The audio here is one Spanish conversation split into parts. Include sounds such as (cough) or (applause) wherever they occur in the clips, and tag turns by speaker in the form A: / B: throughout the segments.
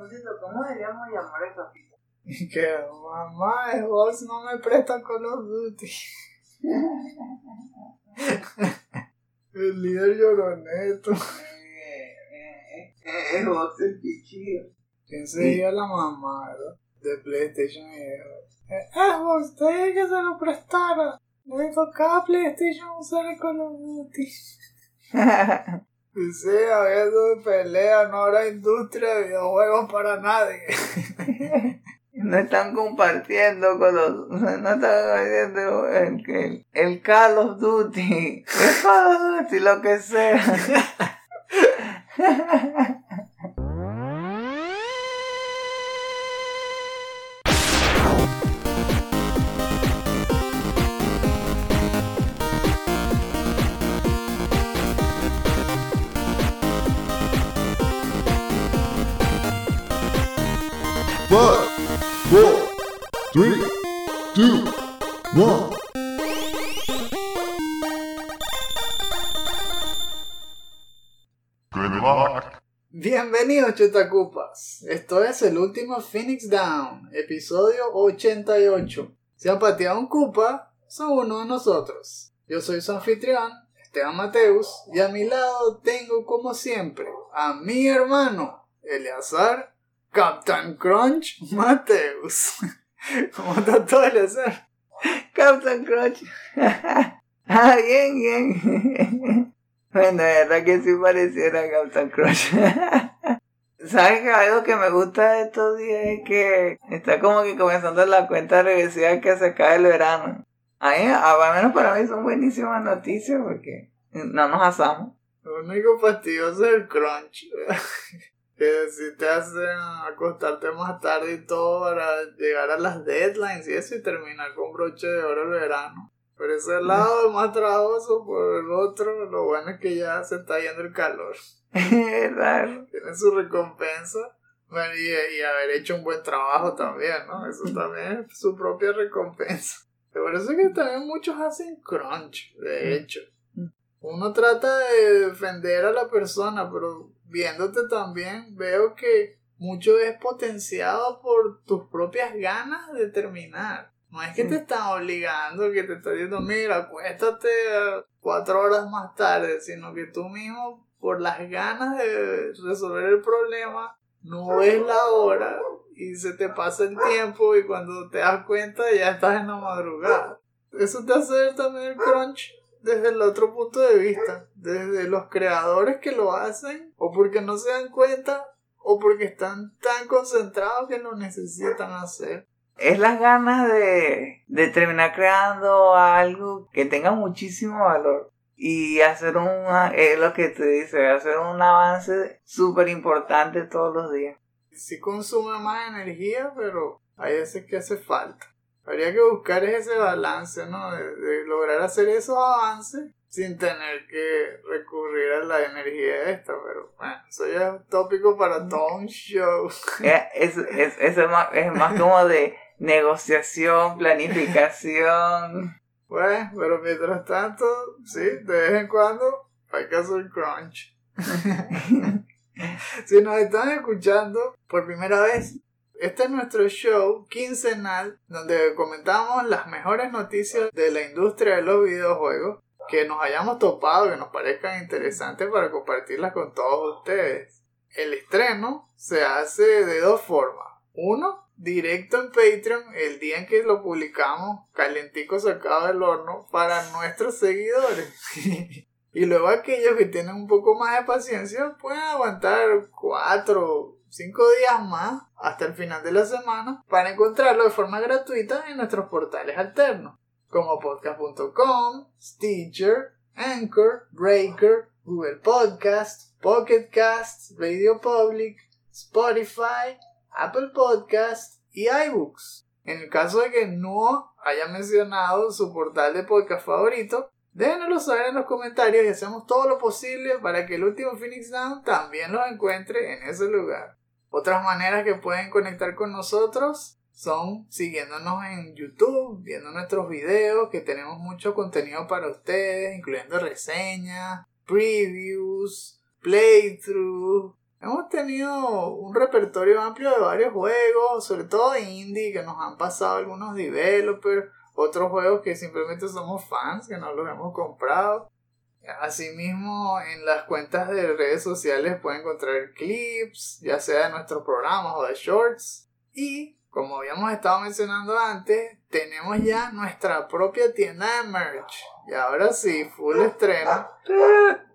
A: propósito, ¿cómo deberíamos llamar el capítulo?
B: Que mamá, el boss no me presta Call of Duty. (laughs) el líder lloroneto.
A: Eh, eh, eh, es vos el pichillo.
B: ¿Quién sería la mamá de PlayStation y eh, Xbox, te dije que se lo prestara. Le tocaba a PlayStation usar el Call of Duty. (laughs) Dice, habiendo pelea, no habrá industria de videojuegos para nadie. (laughs)
A: No están compartiendo con los. No están compartiendo el, el, el Call of Duty. (laughs) El Call of Duty, lo que sea. (laughs)
B: Bienvenidos chutacupas. Esto es el último Phoenix Down, episodio 88. Si han pateado un cupa, son uno de nosotros. Yo soy su anfitrión, Esteban Mateus, y a mi lado tengo como siempre a mi hermano, Eleazar Captain Crunch Mateus. (laughs) ¿Cómo está todo Eleazar?
A: Captain Crunch. (laughs) ah, bien, bien. (laughs) bueno, de verdad que sí pareciera Captain Crunch. ¿Sabes que algo que me gusta de estos días es que está como que comenzando la cuenta regresiva que se acaba el verano? A mí, al menos para mí son buenísimas noticias porque no nos asamos.
B: Lo único fastidioso es el crunch. (laughs) que si te hacen acostarte más tarde y todo para llegar a las deadlines y eso y terminar con broche de oro el verano. Por ese lado es más trabajoso, por el otro lo bueno es que ya se está yendo el calor. (laughs) Tiene su recompensa. Bueno, y, y haber hecho un buen trabajo también, ¿no? Eso también es su propia recompensa. (laughs) Por eso es que también muchos hacen crunch, de hecho. Uno trata de defender a la persona, pero viéndote también veo que mucho es potenciado por tus propias ganas de terminar. No es que te están obligando, que te están diciendo, mira, acuéstate cuatro horas más tarde, sino que tú mismo, por las ganas de resolver el problema, no ves la hora y se te pasa el tiempo y cuando te das cuenta ya estás en la madrugada. Eso te hace ver también el crunch desde el otro punto de vista, desde los creadores que lo hacen, o porque no se dan cuenta, o porque están tan concentrados que lo necesitan hacer.
A: Es las ganas de, de terminar creando algo que tenga muchísimo valor y hacer un, es lo que te dice, hacer un avance súper importante todos los días.
B: Sí consume más energía, pero hay veces que hace falta. Habría que buscar ese balance, ¿no? De, de, lograr hacer esos avances sin tener que recurrir a la energía esta, pero bueno, eso ya es un tópico para todo un show.
A: Es, es, es, es, más, es más como de negociación, planificación.
B: Bueno, (laughs) pero mientras tanto, sí, de vez en cuando hay que hacer crunch. (laughs) si nos están escuchando por primera vez, este es nuestro show quincenal donde comentamos las mejores noticias de la industria de los videojuegos que nos hayamos topado, que nos parezcan interesantes para compartirlas con todos ustedes. El estreno se hace de dos formas. Uno, directo en Patreon el día en que lo publicamos, calentico sacado del horno, para nuestros seguidores. (laughs) y luego aquellos que tienen un poco más de paciencia pueden aguantar cuatro cinco días más hasta el final de la semana para encontrarlo de forma gratuita en nuestros portales alternos como podcast.com, Stitcher, Anchor, Breaker, Google Podcast, Pocket Cast, Radio Public, Spotify, Apple Podcast y iBooks. En el caso de que no haya mencionado su portal de podcast favorito, déjenoslo saber en los comentarios y hacemos todo lo posible para que el último Phoenix Down también los encuentre en ese lugar. Otras maneras que pueden conectar con nosotros son siguiéndonos en YouTube, viendo nuestros videos, que tenemos mucho contenido para ustedes, incluyendo reseñas, previews, playthrough, hemos tenido un repertorio amplio de varios juegos, sobre todo de indie, que nos han pasado algunos developers, otros juegos que simplemente somos fans, que no los hemos comprado. Asimismo, en las cuentas de redes sociales pueden encontrar clips, ya sea de nuestros programas o de shorts. Y, como habíamos estado mencionando antes, tenemos ya nuestra propia tienda de merch. Y ahora sí, full estreno.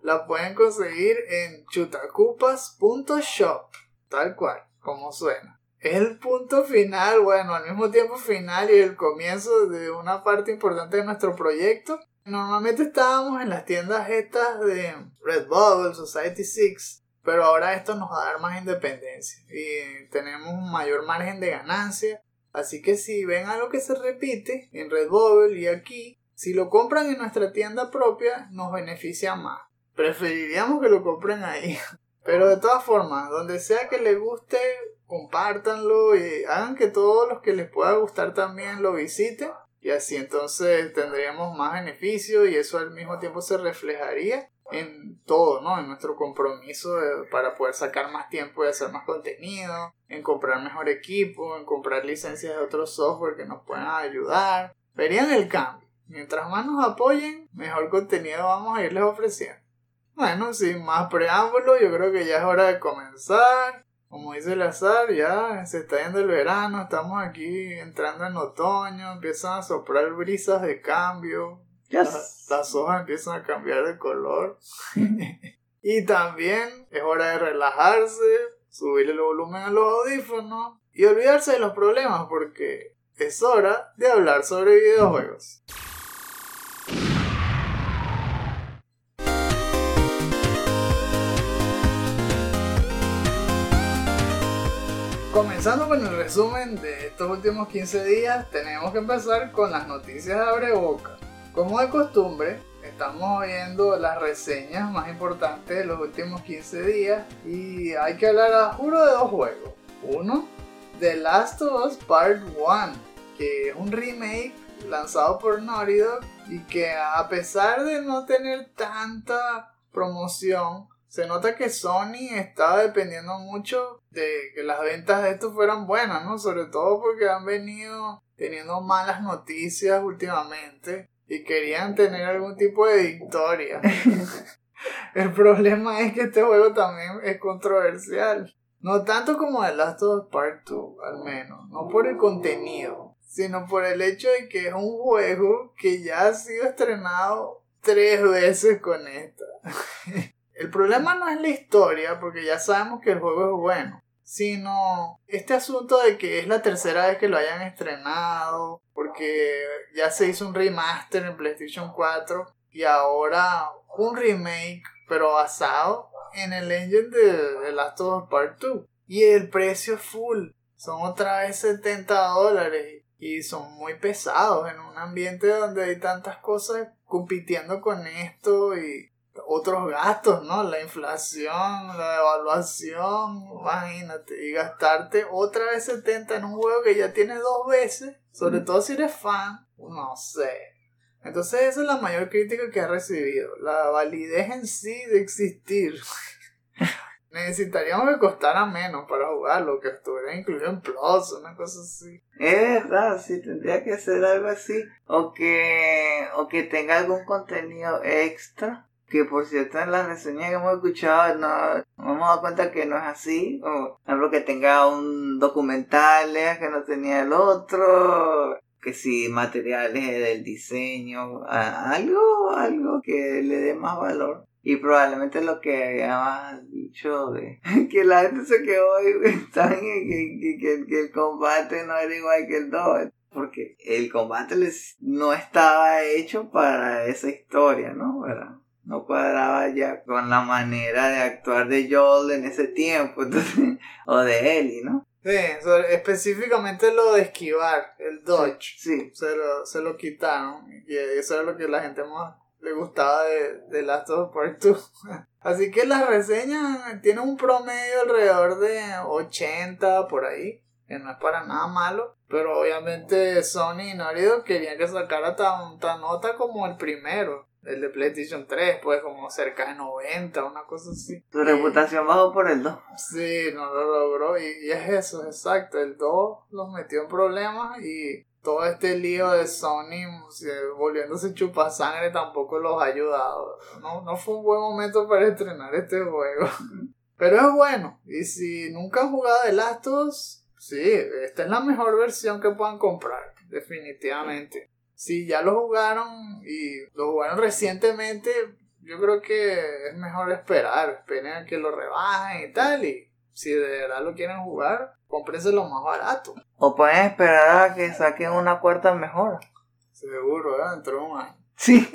B: La pueden conseguir en chutacupas.shop. Tal cual, como suena. Es el punto final, bueno, al mismo tiempo final y el comienzo de una parte importante de nuestro proyecto. Normalmente estábamos en las tiendas estas de Redbubble, Society 6, pero ahora esto nos va a dar más independencia y tenemos un mayor margen de ganancia. Así que si ven algo que se repite en Redbubble y aquí, si lo compran en nuestra tienda propia, nos beneficia más. Preferiríamos que lo compren ahí. (laughs) Pero de todas formas, donde sea que les guste, compártanlo y hagan que todos los que les pueda gustar también lo visiten. Y así entonces tendríamos más beneficio y eso al mismo tiempo se reflejaría en todo, ¿no? En nuestro compromiso para poder sacar más tiempo y hacer más contenido, en comprar mejor equipo, en comprar licencias de otro software que nos puedan ayudar. Verían el cambio. Mientras más nos apoyen, mejor contenido vamos a irles ofreciendo. Bueno, sin más preámbulos, yo creo que ya es hora de comenzar. Como dice el azar, ya se está yendo el verano, estamos aquí entrando en otoño, empiezan a soplar brisas de cambio, las, las hojas empiezan a cambiar de color. (laughs) y también es hora de relajarse, subirle el volumen a los audífonos y olvidarse de los problemas porque es hora de hablar sobre videojuegos. Comenzando con el resumen de estos últimos 15 días, tenemos que empezar con las noticias de Abreboca. Como de costumbre, estamos viendo las reseñas más importantes de los últimos 15 días y hay que hablar a juro de dos juegos. Uno, The Last of Us Part 1, que es un remake lanzado por Naughty Dog y que a pesar de no tener tanta promoción, se nota que Sony estaba dependiendo mucho de que las ventas de esto fueran buenas, ¿no? Sobre todo porque han venido teniendo malas noticias últimamente y querían tener algún tipo de victoria. (laughs) El problema es que este juego también es controversial. No tanto como The Last of Us Part 2, al menos. No por el contenido, sino por el hecho de que es un juego que ya ha sido estrenado tres veces con esta. (laughs) El problema no es la historia, porque ya sabemos que el juego es bueno, sino este asunto de que es la tercera vez que lo hayan estrenado, porque ya se hizo un remaster en PlayStation 4 y ahora un remake, pero basado en el engine de The Last of Us Part 2. Y el precio full, son otra vez 70 dólares y son muy pesados en un ambiente donde hay tantas cosas compitiendo con esto y otros gastos, ¿no? La inflación, la devaluación, imagínate, y gastarte otra vez 70 en un juego que ya tienes dos veces, sobre todo si eres fan, no sé. Entonces esa es la mayor crítica que ha recibido, la validez en sí de existir. (laughs) Necesitaríamos que costara menos para jugarlo, que estuviera incluido en Plus, una cosa así.
A: Es verdad, sí, tendría que ser algo así. O que, o que tenga algún contenido extra que por cierto en las reseñas que hemos escuchado no, hemos dado cuenta que no es así, o algo que tenga un documental que no tenía el otro, que si materiales del diseño, algo, algo que le dé más valor. Y probablemente lo que habíamos dicho de (laughs) que la gente se quedó (laughs) que, que, que, el combate no era igual que el 2 porque el combate les no estaba hecho para esa historia, ¿no? ¿verdad? No cuadraba ya con la manera de actuar de Joel en ese tiempo, (laughs) entonces, o de Ellie, ¿no?
B: Sí, específicamente lo de esquivar, el dodge.
A: Sí.
B: Se, lo, se lo quitaron. Y eso era lo que la gente más le gustaba de, de Last of Us Part (laughs) 2. Así que las reseñas tienen un promedio alrededor de 80 por ahí. que no es para nada malo, pero obviamente Sony y Dog querían que sacara tan, tan nota como el primero, el de PlayStation 3, pues como cerca de 90, una cosa así.
A: Su reputación bajó por el 2.
B: Sí, no lo logró y, y es eso, exacto, el 2 los metió en problemas y todo este lío de Sony se- volviéndose chupasangre tampoco los ha ayudado. No, no fue un buen momento para estrenar este juego. (laughs) Pero es bueno. Y si nunca han jugado The Last of Us, sí, esta es la mejor versión que puedan comprar. Definitivamente. Si ya lo jugaron y lo jugaron recientemente, yo creo que es mejor esperar. Esperen a que lo rebajen y tal. Y si de verdad lo quieren jugar, cómprense lo más barato.
A: O pueden esperar a que saquen una cuarta mejor.
B: Seguro, ¿eh? dentro de un año.
A: Sí.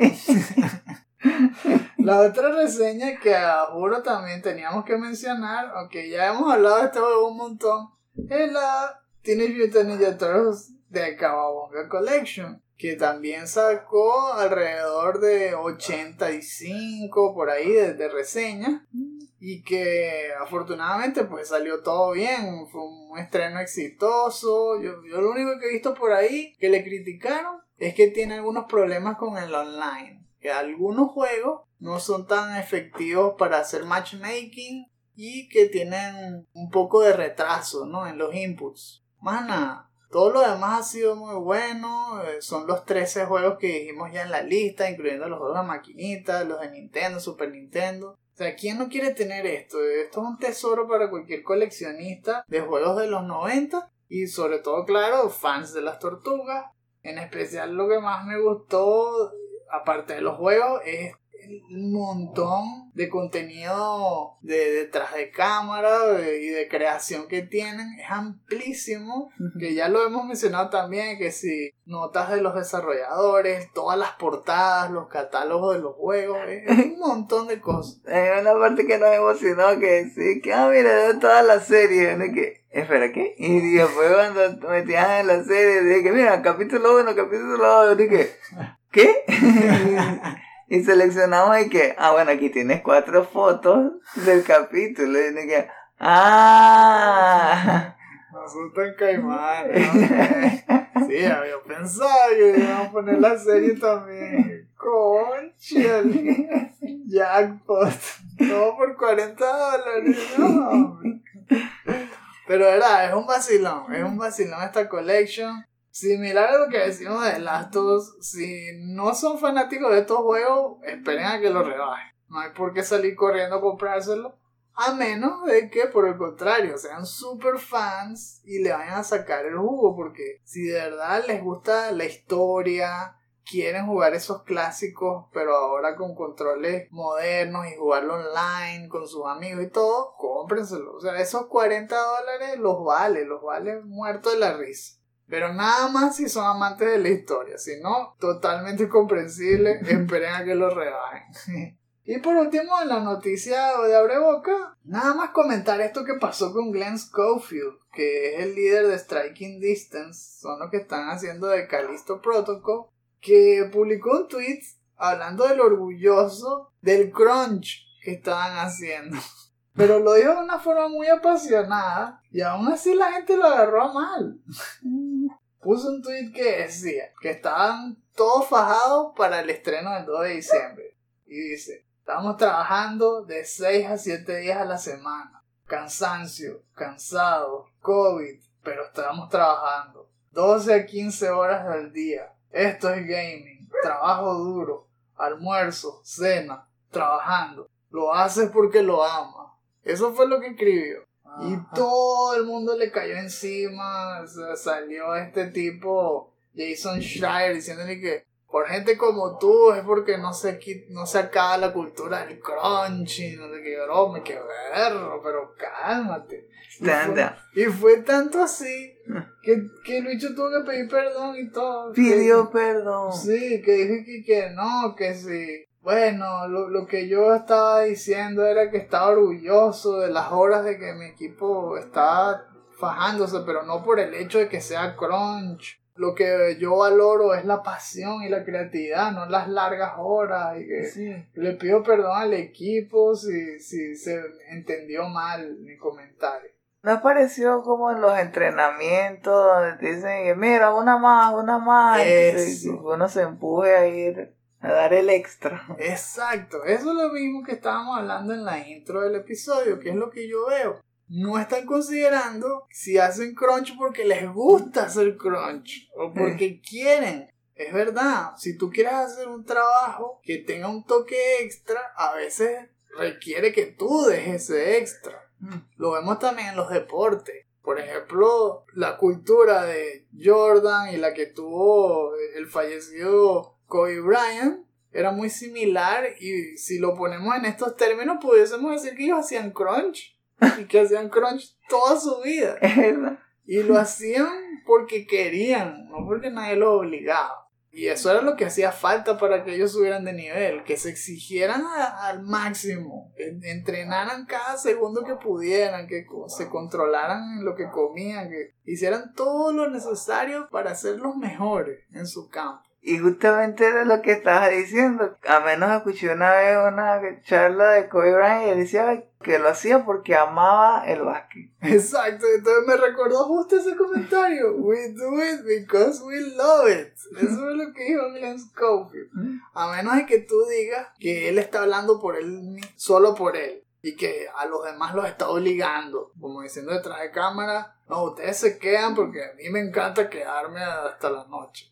A: (laughs)
B: La otra reseña que a juro también teníamos que mencionar, aunque ya hemos hablado de este juego un montón, es la Teenage Mutant Ninja Turtles de Kawabonga Collection, que también sacó alrededor de 85 por ahí de, de reseñas y que afortunadamente pues salió todo bien, fue un estreno exitoso. Yo, yo lo único que he visto por ahí que le criticaron es que tiene algunos problemas con el online, que algunos juegos no son tan efectivos para hacer matchmaking y que tienen un poco de retraso ¿no? en los inputs. Más nada. Todo lo demás ha sido muy bueno. eh, Son los 13 juegos que dijimos ya en la lista, incluyendo los juegos de maquinita, los de Nintendo, Super Nintendo. O sea, ¿quién no quiere tener esto? Esto es un tesoro para cualquier coleccionista de juegos de los 90 y sobre todo, claro, fans de las tortugas. En especial lo que más me gustó, aparte de los juegos, es un montón de contenido de detrás de cámara de- y de creación que tienen. Es amplísimo, que ya lo hemos mencionado también, que si notas de los desarrolladores, todas las portadas, los catálogos de los juegos, es un montón de cosas.
A: Hay una parte que nos emocionó que sí, que ah, mira, de todas las series, de que, espera, ¿qué? Y después cuando metían en la serie, dije que mira, capítulo 1, capítulo 2, dije, ¿qué? (laughs) y seleccionamos y que, ah, bueno, aquí tienes cuatro fotos del capítulo, y dije, ah,
B: Nosotros en Caimán, ¿no? (laughs) Sí, había pensado que iban a poner la serie también. Concha, jackpot. Todo por 40 dólares. No. Pero verdad, es un vacilón. Es un vacilón esta collection. Similar a lo que decimos de Last of Us, si no son fanáticos de estos juegos, esperen a que lo rebajen. No hay por qué salir corriendo a comprárselo. A menos de que, por el contrario, sean super fans y le vayan a sacar el jugo. Porque si de verdad les gusta la historia, quieren jugar esos clásicos, pero ahora con controles modernos y jugarlo online con sus amigos y todo, cómprenselo. O sea, esos 40 dólares los vale, los vale muerto de la risa. Pero nada más si son amantes de la historia. Si no, totalmente comprensible. (laughs) Esperen a que lo rebajen. (laughs) Y por último, en la noticia de Abre Boca, nada más comentar esto que pasó con Glenn Schofield, que es el líder de Striking Distance, son los que están haciendo de Callisto Protocol, que publicó un tweet hablando del orgulloso del crunch que estaban haciendo. (laughs) Pero lo dijo de una forma muy apasionada y aún así la gente lo agarró mal. (laughs) Puso un tweet que decía que estaban todos fajados para el estreno del 2 de diciembre. Y dice, estamos trabajando de 6 a 7 días a la semana. Cansancio, cansado, COVID, pero estamos trabajando. 12 a 15 horas al día. Esto es gaming, trabajo duro, almuerzo, cena, trabajando. Lo haces porque lo ama. Eso fue lo que escribió. Y todo el mundo le cayó encima. o sea, salió este tipo, Jason Schreier, diciéndole que por gente como tú es porque no se, no se acaba la cultura del crunch y no sé qué broma, qué berro, pero cálmate. Y fue,
A: Anda.
B: y fue tanto así que, que Lucho tuvo que pedir perdón y todo.
A: Pidió perdón.
B: Sí, que dije que, que no, que sí. Bueno, lo, lo que yo estaba diciendo era que estaba orgulloso de las horas de que mi equipo estaba fajándose, pero no por el hecho de que sea crunch. Lo que yo valoro es la pasión y la creatividad, no las largas horas. Y que
A: Sí.
B: le pido perdón al equipo si, si se entendió mal mi comentario.
A: ¿No apareció como en los entrenamientos donde te dicen, mira, una más, una más?
B: Eso.
A: uno se empuje a ir a dar el extra.
B: Exacto, eso es lo mismo que estábamos hablando en la intro del episodio, que es lo que yo veo. No están considerando si hacen crunch porque les gusta hacer crunch o porque quieren. Es verdad, si tú quieres hacer un trabajo que tenga un toque extra, a veces requiere que tú dejes ese extra. Lo vemos también en los deportes. Por ejemplo, la cultura de Jordan y la que tuvo el fallecido Kobe Bryant era muy similar y si lo ponemos en estos términos pudiésemos decir que ellos hacían crunch y que hacían crunch toda su vida
A: Es verdad.
B: y lo hacían porque querían, no porque nadie los obligaba. Y eso era lo que hacía falta para que ellos subieran de nivel, que se exigieran a- al máximo, en- entrenaran cada segundo que pudieran, que se controlaran en lo que comían, que hicieran todo lo necesario para ser los mejores en su campo.
A: Y justamente era lo que estabas diciendo. A menos escuché una vez una charla de Kobe Bryant y él decía que lo hacía porque amaba el básquet. (laughs)
B: Exacto, entonces me recordó justo ese comentario. We do it because we love it. Eso es lo que dijo Glenn Schofield. A menos de que tú digas que él está hablando por él, solo por él. Y que a los demás los está obligando. Como diciendo detrás de cámara, no, ustedes se quedan porque a mí me encanta quedarme hasta la noche.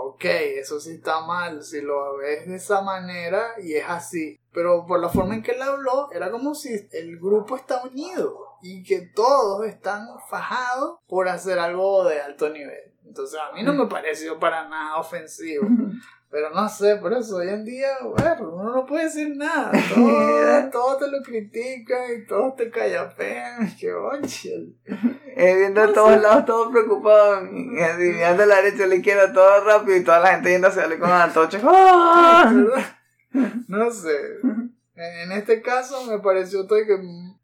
B: Ok, eso sí está mal, si lo ves de esa manera y es así. Pero por la forma en que él habló, era como si el grupo está unido y que todos están fajados por hacer algo de alto nivel. Entonces a mí no me pareció para nada ofensivo. (laughs) Pero no sé, por eso hoy en día, bueno, uno no puede decir nada. (laughs) Todo, todo te lo critican y todos te callapean. (laughs) Que bonche.
A: Eh, viendo a todos
B: sé.
A: lados, todos preocupados, así, mirando a la derecha, a la izquierda, todo rápido, y toda la gente yendo hacia con la antorcha. ¡Ah!
B: ¿Verdad? (laughs) No sé. En este caso me pareció todo que,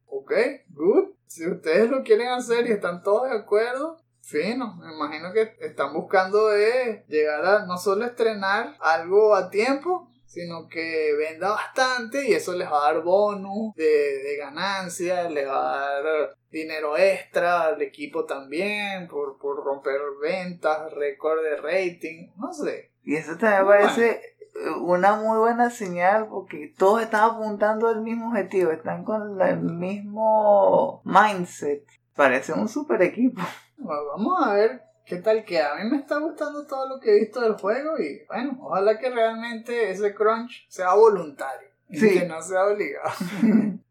B: ok, good. Si ustedes lo quieren hacer y están todos de acuerdo, fino. Me imagino que están buscando de llegar a no solo estrenar algo a tiempo, sino que venda bastante y eso les va a dar bonus de, de ganancia, les va a dar dinero extra al equipo también por, por romper ventas, récord de rating, no sé.
A: Y eso también
B: Bueno.
A: parece eh, una muy buena señal porque todos están apuntando al mismo objetivo, están con el mismo mindset. Parece un super equipo.
B: Bueno, vamos a ver qué tal queda. A mí me está gustando todo lo que he visto del juego y bueno, ojalá que realmente ese crunch sea voluntario y
A: Sí.
B: que no sea obligado. (laughs)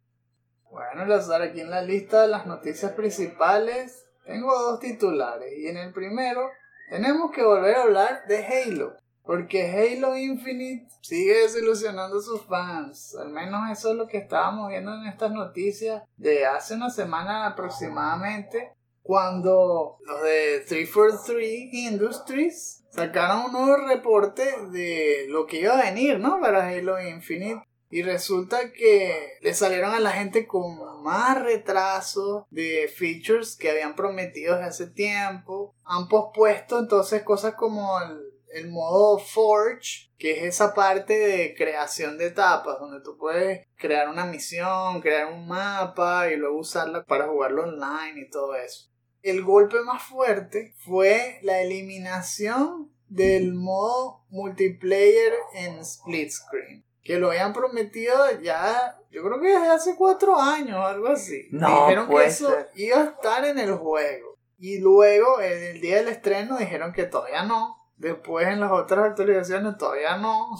B: Bueno, Lazar, aquí en la lista de las noticias principales tengo dos titulares y en el primero tenemos que volver a hablar de Halo. Porque Halo Infinite sigue desilusionando a sus fans. Al menos eso es lo que estábamos viendo en estas noticias de hace una semana aproximadamente. Cuando los de 343 Industries sacaron un nuevo reporte de lo que iba a venir, ¿no? Para Halo Infinite. Y resulta que le salieron a la gente con más retraso de features que habían prometido desde hace tiempo. Han pospuesto entonces cosas como el, el modo Forge, que es esa parte de creación de etapas, donde tú puedes crear una misión, crear un mapa y luego usarla para jugarlo online y todo eso. El golpe más fuerte fue la eliminación del modo multiplayer en split screen que lo habían prometido ya, yo creo que desde hace cuatro años o algo así.
A: No,
B: dijeron que eso
A: ser.
B: iba a estar en el juego. Y luego, en el día del estreno, dijeron que todavía no. Después, en las otras actualizaciones, todavía no. (laughs)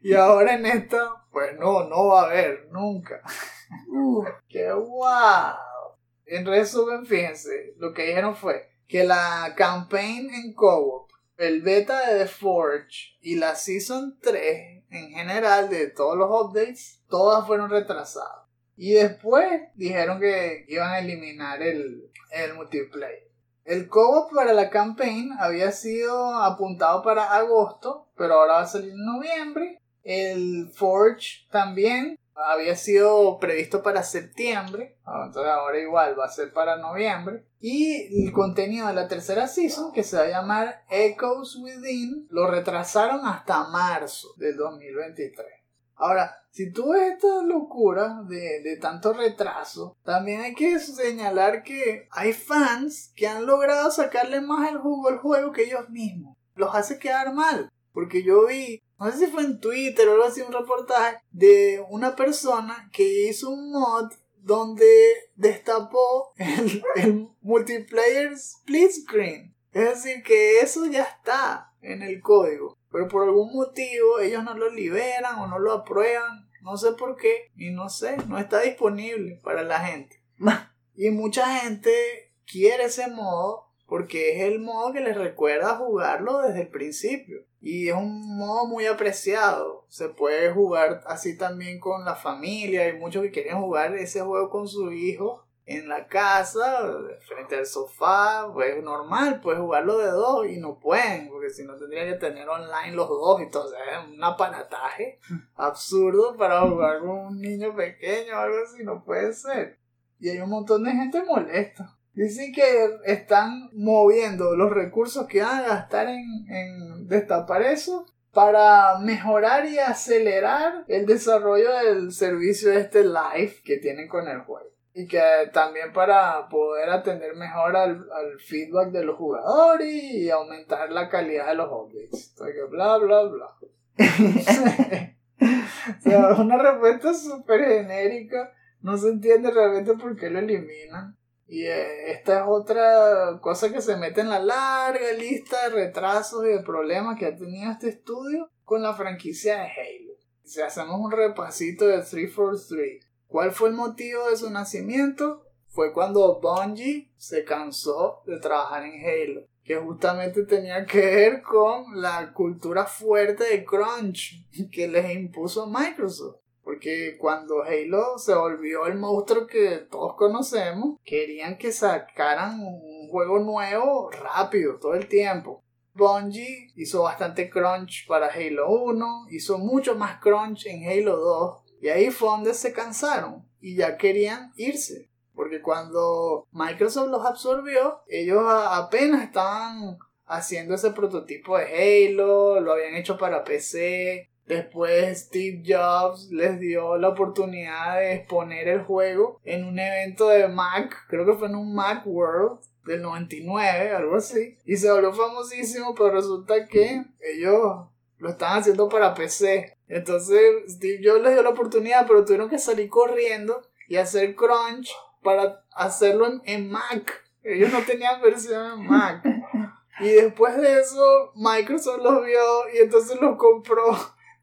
B: Y ahora en esta, pues no, no va a haber, nunca. (laughs) Uh, ¡Qué guau! En resumen, fíjense, lo que dijeron fue que la campaign en co-op, el beta de The Forge y la Season 3 en general de todos los updates, todas fueron retrasadas. Y después dijeron que iban a eliminar el, el multiplayer. El co-op para la campaign había sido apuntado para agosto, pero ahora va a salir en noviembre. El Forge también había sido previsto para septiembre, entonces ahora igual va a ser para noviembre. Y el contenido de la tercera season, que se va a llamar Echoes Within, lo retrasaron hasta marzo del 2023. Ahora, si tú ves esta locura de, de tanto retraso, también hay que señalar que hay fans que han logrado sacarle más el jugo al juego que ellos mismos. Los hace quedar mal. Porque yo vi, no sé si fue en Twitter o algo así, un reportaje de una persona que hizo un mod donde destapó el, el multiplayer split screen. Es decir, que eso ya está en el código. Pero por algún motivo ellos no lo liberan o no lo aprueban. No sé por qué. Y no sé, no está disponible para la gente. (laughs) y mucha gente quiere ese modo porque es el modo que les recuerda jugarlo desde el principio. Y es un modo muy apreciado. Se puede jugar así también con la familia. Hay muchos que quieren jugar ese juego con su hijo en la casa, frente al sofá, pues normal, puedes jugarlo de dos y no pueden, porque si no tendría que tener online los dos y todo, es un aparataje (laughs) absurdo para jugar con un niño pequeño o algo así, no puede ser. Y hay un montón de gente molesta. Dicen que están moviendo los recursos que van a gastar en, en destapar eso para mejorar y acelerar el desarrollo del servicio de este live que tienen con el juego y que también para poder atender mejor al, feedback de los jugadores y aumentar la calidad de los updates. Entonces, bla, bla, bla. (laughs) o sea, una respuesta súper genérica. No se entiende realmente por qué lo eliminan. Y eh, esta es otra cosa que se mete en la larga lista de retrasos y de problemas que ha tenido este estudio con la franquicia de Halo. Si hacemos un repasito de 343 ¿Cuál fue el motivo de su nacimiento? Fue cuando Bungie se cansó de trabajar en Halo, que justamente tenía que ver con la cultura fuerte de crunch (laughs) que les impuso Microsoft. Porque cuando Halo se volvió el monstruo que todos conocemos, querían que sacaran un juego nuevo rápido, todo el tiempo. Bungie hizo bastante crunch para Halo 1, hizo mucho más crunch en Halo 2 y ahí fue donde se cansaron y ya querían irse. Porque cuando Microsoft los absorbió, ellos apenas estaban haciendo ese prototipo de Halo, lo habían hecho para PC. Después Steve Jobs les dio la oportunidad de exponer el juego en un evento de Mac, creo que fue en un Mac World del 99, algo así. Y se volvió famosísimo, pero resulta que ellos lo estaban haciendo para PC. Entonces Steve Jobs les dio la oportunidad, pero tuvieron que salir corriendo y hacer crunch para hacerlo en, Mac. Ellos no tenían versión en Mac. (laughs) Y después de eso, Microsoft los vio y entonces los compró.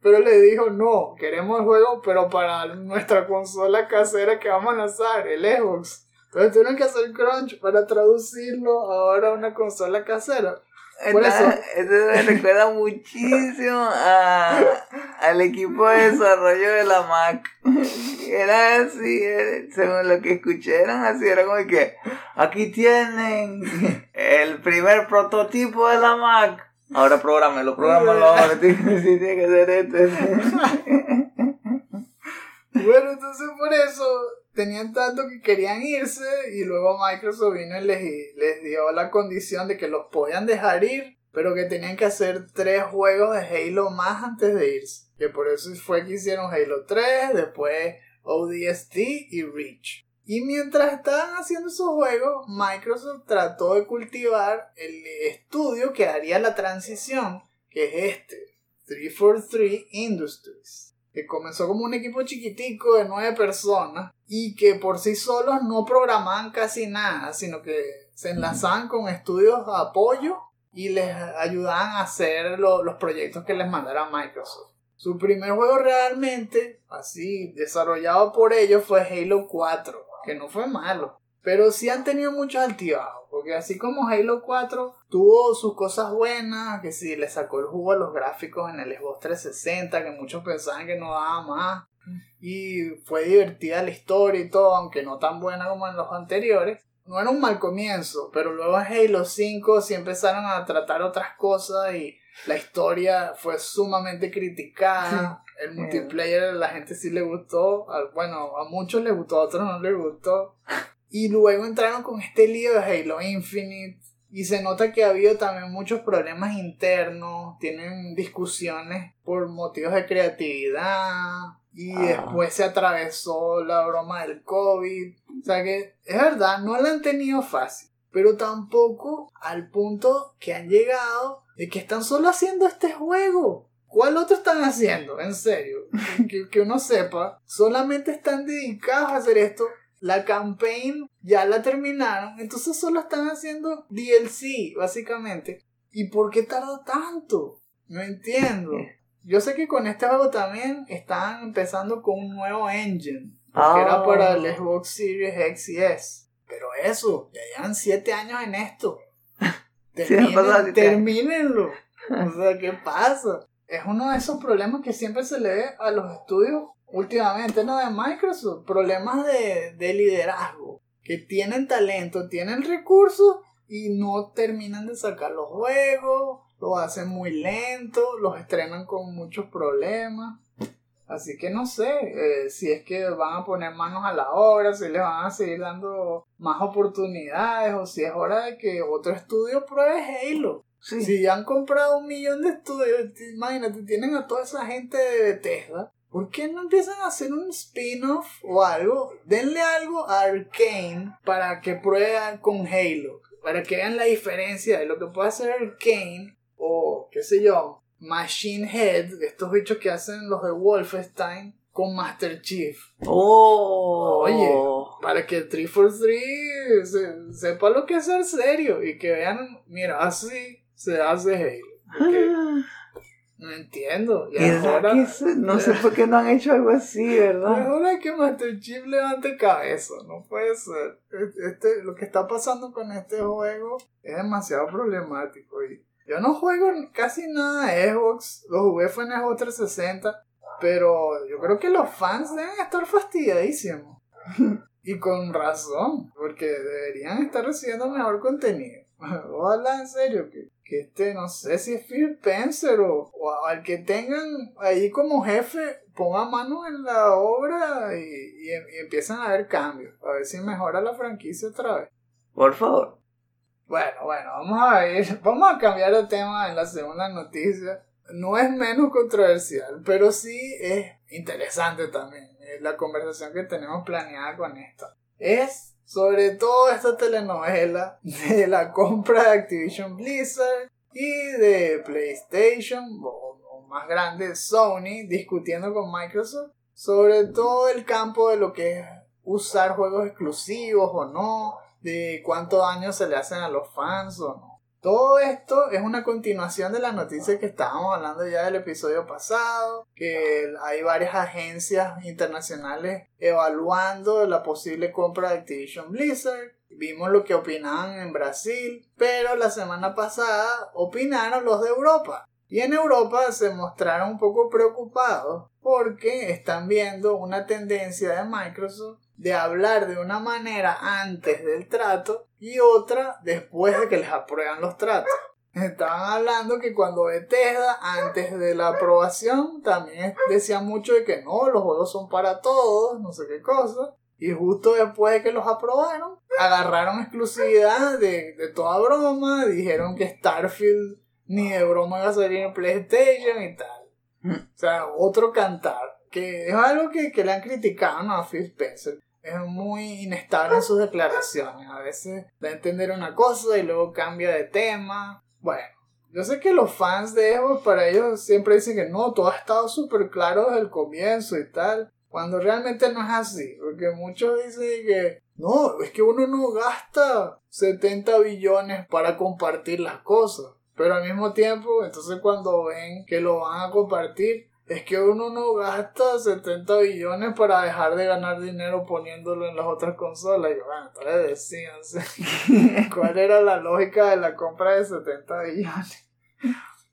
B: Pero le dijo, no, queremos el juego, pero para nuestra consola casera que vamos a lanzar, el Xbox. Entonces tuvieron que hacer crunch para traducirlo ahora a una consola casera.
A: Por eso. Esto me recuerda muchísimo a, al equipo de desarrollo de la Mac. Era así, según lo que escuché, eran así, era como que aquí tienen el primer prototipo de la Mac. Ahora prográmelo, prográmelo ahora, (laughs) sí, tiene que ser este. (laughs)
B: Bueno, entonces por eso tenían tanto que querían irse y luego Microsoft vino y les, les dio la condición de que los podían dejar ir, pero que tenían que hacer tres juegos de Halo más antes de irse. Que por eso fue que hicieron Halo 3, después ODST y Reach. Y mientras estaban haciendo esos juegos, Microsoft trató de cultivar el estudio que haría la transición, que es este, 343 Industries que comenzó como un equipo chiquitico de nueve personas y que por sí solos no programaban casi nada, sino que se enlazaban con estudios de apoyo y les ayudaban a hacer los proyectos que les mandara Microsoft. Su primer juego realmente, así, desarrollado por ellos fue Halo 4, que no fue malo, pero sí han tenido muchos altibajos. Porque así como Halo 4 tuvo sus cosas buenas, que si le sacó el jugo a los gráficos en el Xbox 360, que muchos pensaban que no daba más. Y fue divertida la historia y todo, aunque no tan buena como en los anteriores. No era un mal comienzo, pero luego en Halo 5 sí empezaron a tratar otras cosas y la historia fue sumamente criticada. (laughs) El multiplayer a la gente sí le gustó. Bueno, a muchos les gustó, a otros no les gustó. Y luego entraron con este lío de Halo Infinite. Y se nota que ha habido también muchos problemas internos, tienen discusiones por motivos de creatividad. Y
A: Ah.
B: después se atravesó la broma del COVID. O sea que es verdad, no la han tenido fácil. Pero tampoco al punto que han llegado de que están solo haciendo este juego. ¿Cuál otro están haciendo? En serio. (laughs) que, que uno sepa. Solamente están dedicados a hacer esto. La campaign ya la terminaron. Entonces solo están haciendo DLC, básicamente. ¿Y por qué tarda tanto? No entiendo. Yo sé que con este juego también están empezando con un nuevo engine. Que era
A: Ah.
B: para el Xbox Series X y S. Pero eso, ya llevan 7 años en esto. (laughs)
A: Sí,
B: Terminen-
A: años.
B: termínenlo. O sea, ¿qué pasa? Es uno de esos problemas que siempre se le ve a los estudios últimamente, ¿no? De Microsoft. Problemas de, de liderazgo. Que tienen talento, tienen recursos y no terminan de sacar los juegos. Lo hacen muy lento, los estrenan con muchos problemas. Así que no sé eh, si es que van a poner manos a la obra, si les van a seguir dando más oportunidades o si es hora de que otro estudio pruebe Halo.
A: Sí.
B: Si ya han comprado un millón de estudios, te- imagínate, tienen a toda esa gente de Bethesda. ¿Por qué no empiezan a hacer un spin-off o algo? Denle algo a Arkane para que prueben con Halo. Para que vean la diferencia de lo que puede hacer Arkane o, qué sé yo, Machine Head, estos bichos que hacen los de Wolfenstein, con Master Chief.
A: Oh.
B: Oye. Para que 343 se, sepa lo que es ser serio y que vean, mira, así se hace Halo. Porque
A: Ah,
B: no entiendo. Ya es
A: ¿verdad
B: hora,
A: que? No sé por qué no han hecho algo así, ¿verdad?
B: hora que Master Chief levante cabeza. No puede ser. Este, lo que está pasando con este juego es demasiado problemático. Y yo no juego casi nada de Xbox. Lo jugué fue en Xbox 360. Pero yo creo que los fans deben estar fastidiadísimos. (laughs) Y con razón, porque deberían estar recibiendo mejor contenido. (laughs) Ojalá en serio que, que este, no sé si es Phil Spencer o, o al que tengan ahí como jefe, ponga mano en la obra y, y, y empiezan a ver cambios. A ver si mejora la franquicia otra vez.
A: Por favor.
B: Bueno, bueno, vamos a ir, (laughs) vamos a cambiar de tema en la segunda noticia. No es menos controversial, pero sí es interesante también eh, la conversación que tenemos planeada con esta. Es sobre todo esta telenovela de la compra de Activision Blizzard y de PlayStation, o, más grande Sony, discutiendo con Microsoft sobre todo el campo de lo que es usar juegos exclusivos o no, de cuánto daño se le hacen a los fans o no. Todo esto es una continuación de la noticia que estábamos hablando ya del episodio pasado, que hay varias agencias internacionales evaluando la posible compra de Activision Blizzard. Vimos lo que opinaban en Brasil, pero la semana pasada opinaron los de Europa. Y en Europa se mostraron un poco preocupados porque están viendo una tendencia de Microsoft de hablar de una manera antes del trato y otra después de que les aprueban los tratos. Estaban hablando que cuando Bethesda, antes de la aprobación, también decía mucho de que no, los juegos son para todos, no sé qué cosa. Y justo después de que los aprobaron, agarraron exclusividad de, de toda broma, dijeron que Starfield ni de broma iba a salir en PlayStation y tal. O sea, otro cantar. Que es algo que, que le han criticado ¿no? a Phil Spencer. Es muy inestable en sus declaraciones. A veces da a entender una cosa y luego cambia de tema. Bueno, yo sé que los fans de Xbox para ellos siempre dicen que no, todo ha estado súper claro desde el comienzo y tal. Cuando realmente no es así. Porque muchos dicen que no, es que uno no gasta 70 billones para compartir las cosas. Pero al mismo tiempo, entonces cuando ven que lo van a compartir, es que uno no gasta 70 billones para dejar de ganar dinero poniéndolo en las otras consolas. Y bueno, entonces decían, (laughs) ¿cuál era la lógica de la compra de 70 billones?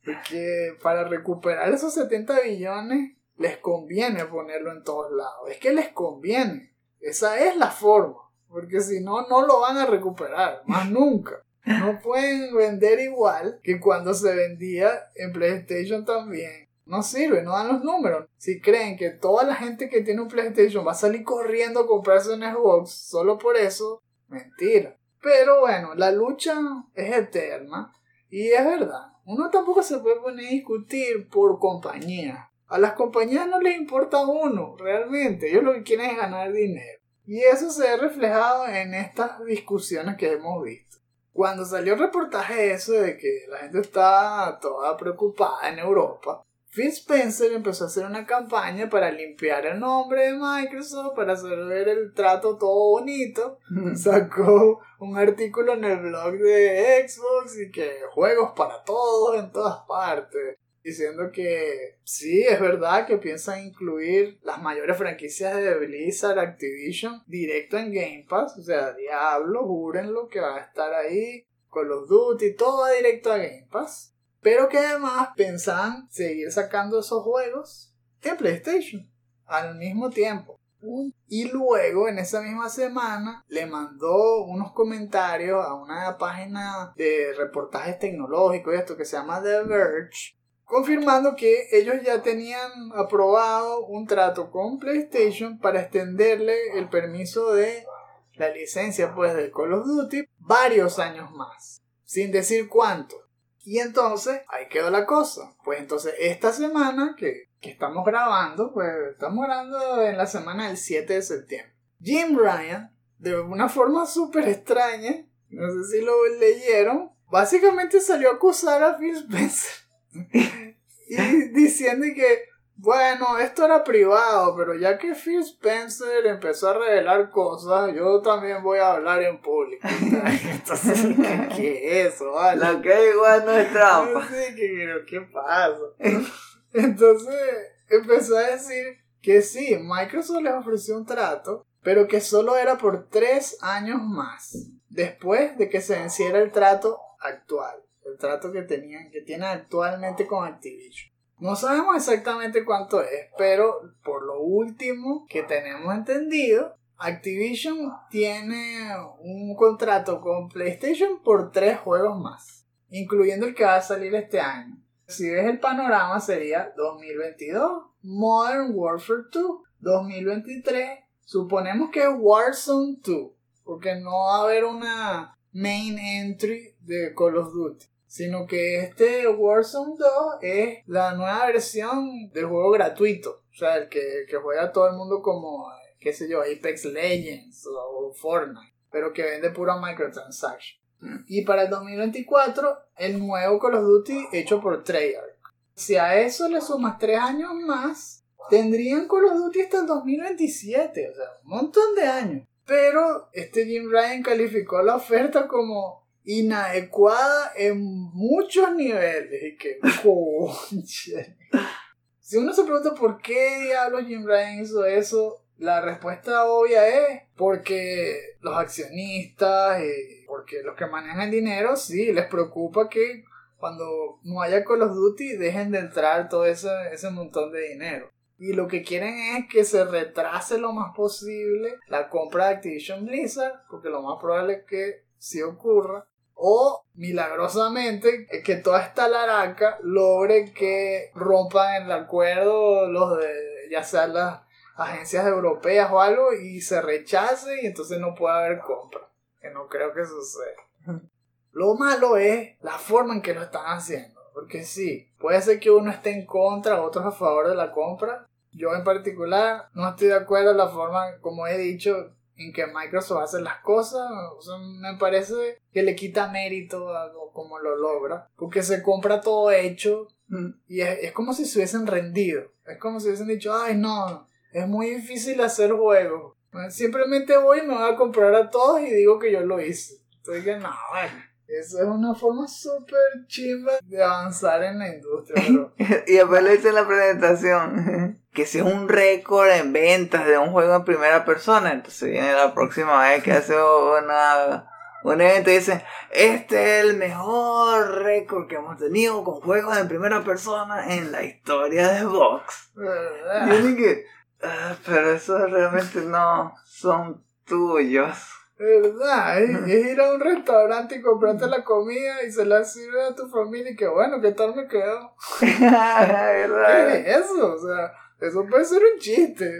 B: Porque para recuperar esos 70 billones les conviene ponerlo en todos lados. Es que les conviene. Esa es la forma. Porque si no, no lo van a recuperar. Más nunca. No pueden vender igual que cuando se vendía en PlayStation también. No sirve, no dan los números. Si creen que toda la gente que tiene un PlayStation va a salir corriendo a comprarse un Xbox solo por eso, mentira. Pero bueno, la lucha es eterna y es verdad. Uno tampoco se puede poner a discutir por compañía. A las compañías no les importa uno, realmente. Ellos lo que quieren es ganar dinero. Y eso se ve reflejado en estas discusiones que hemos visto. Cuando salió el reportaje eso de que la gente está toda preocupada en Europa, Phil Spencer empezó a hacer una campaña para limpiar el nombre de Microsoft, para hacer ver el trato todo bonito. Sacó un artículo en el blog de Xbox y que juegos para todos en todas partes. Diciendo que sí, es verdad que piensan incluir las mayores franquicias de Blizzard Activision directo en Game Pass. O sea, Diablo, júrenlo que va a estar ahí. Call of Duty, todo va directo a Game Pass pero que además pensaban seguir sacando esos juegos en PlayStation al mismo tiempo. Y luego, en esa misma semana, le mandó unos comentarios a una página de reportajes tecnológicos, esto que se llama The Verge, confirmando que ellos ya tenían aprobado un trato con PlayStation para extenderle el permiso de la licencia pues de Call of Duty varios años más, sin decir cuánto. Y entonces, ahí quedó la cosa. Pues entonces, esta semana que, estamos grabando, pues estamos grabando en la semana del 7 de septiembre. Jim Ryan, de una forma súper extraña, no sé si lo leyeron, básicamente salió a acusar a Phil Spencer. (laughs) y diciendo que bueno, esto era privado, pero ya que Phil Spencer empezó a revelar cosas, yo también voy a hablar en público. (laughs) Entonces, ¿qué, es eso? Vale?
A: Lo que igual no es trampa.
B: Sí, que, ¿qué pasa? Entonces, empezó a decir que sí, Microsoft les ofreció un trato, pero que solo era por tres años más, después de que se venciera el trato actual, el trato que tenían, que tienen actualmente con Activision. No sabemos exactamente cuánto es, pero por lo último que tenemos entendido, Activision tiene un contrato con PlayStation por tres juegos más, incluyendo el que va a salir este año. Si ves el panorama sería 2022, Modern Warfare 2, 2023, suponemos que Warzone 2, porque no va a haber una main entry de Call of Duty sino que este Warzone 2 es la nueva versión del juego gratuito, o sea, el que, juega todo el mundo como, qué sé yo, Apex Legends o Fortnite, pero que vende pura microtransaction. Y para el 2024, el nuevo Call of Duty hecho por Treyarch. Si a eso le sumas 3 años más, tendrían Call of Duty hasta el 2027, o sea, un montón de años. Pero este Jim Ryan calificó la oferta como inadecuada en muchos niveles. Y que, conche. Si uno se pregunta por qué diablos Jim Ryan hizo eso, la respuesta obvia es porque los accionistas y porque los que manejan el dinero, sí, les preocupa que cuando no haya Call of Duty dejen de entrar todo ese, ese montón de dinero. Y lo que quieren es que se retrase lo más posible la compra de Activision Blizzard, porque lo más probable es que sí ocurra. O milagrosamente que toda esta laraca logre que rompan el acuerdo los de ya sea las agencias europeas o algo y se rechace y entonces no puede haber compra. Que no creo que suceda. (laughs) Lo malo es la forma en que lo están haciendo. Porque sí, puede ser que uno esté en contra, otros a favor de la compra. Yo en particular no estoy de acuerdo en la forma, como he dicho, en que Microsoft hace las cosas, me parece que le quita mérito a como lo logra, porque se compra todo hecho mm. y es, como si se hubiesen rendido, es como si hubiesen dicho, ay no, es muy difícil hacer juegos, simplemente voy y me voy a comprar a todos y digo que yo lo hice, entonces que no, bueno. Eso es una forma súper chimba de avanzar en la industria. (laughs)
A: y después lo hice en la presentación. (laughs) que si es un récord en ventas de un juego en primera persona, entonces viene la próxima vez que hace una, un evento y dicen, este es el mejor récord que hemos tenido con juegos en primera persona en la historia de Vox. Y dije, ah, pero eso realmente no son tuyos.
B: ¿Verdad? Es, ir a un restaurante y comprarte la comida y se la sirve a tu familia y que bueno, ¿qué tal me quedo? (laughs) ¿Qué es eso? O sea, eso puede ser un chiste.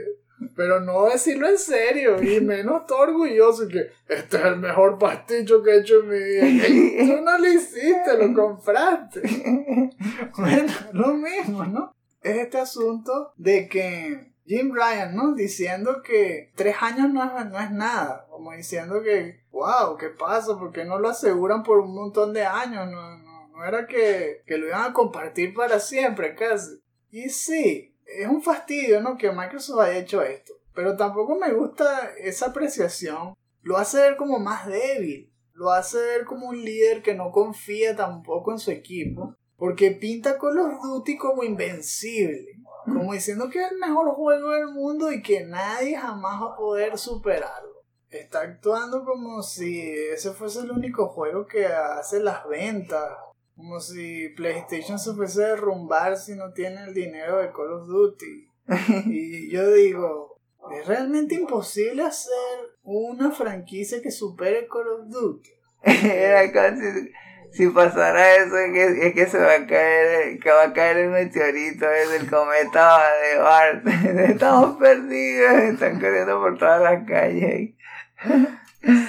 B: pero no decirlo en serio y menos todo orgulloso que este es el mejor pasticho que he hecho en mi vida. (laughs) Y Tú no lo hiciste, lo compraste. (laughs) Bueno, lo mismo, ¿no? Es este asunto de que Jim Ryan, ¿no? Diciendo que tres años no es, no es nada. Como diciendo que, wow, ¿qué pasa? ¿Por qué no lo aseguran por un montón de años? No, no, no era que, que lo iban a compartir para siempre, casi. Y sí, es un fastidio, ¿no? Que Microsoft haya hecho esto. Pero tampoco me gusta esa apreciación. Lo hace ver como más débil. Lo hace ver como un líder que no confía tampoco en su equipo. Porque pinta Call of Duty como invencible. Como diciendo que es el mejor juego del mundo y que nadie jamás va a poder superarlo. Está actuando como si ese fuese el único juego que hace las ventas. Como si PlayStation se fuese a derrumbar si no tiene el dinero de Call of Duty. (laughs) Y yo digo, es realmente imposible hacer una franquicia que supere Call of Duty.
A: Era si, pasara eso, es que, es que se va a caer, que va a caer el meteorito, es el cometa de Bart. (laughs) Estamos perdidos, están corriendo por todas las calles.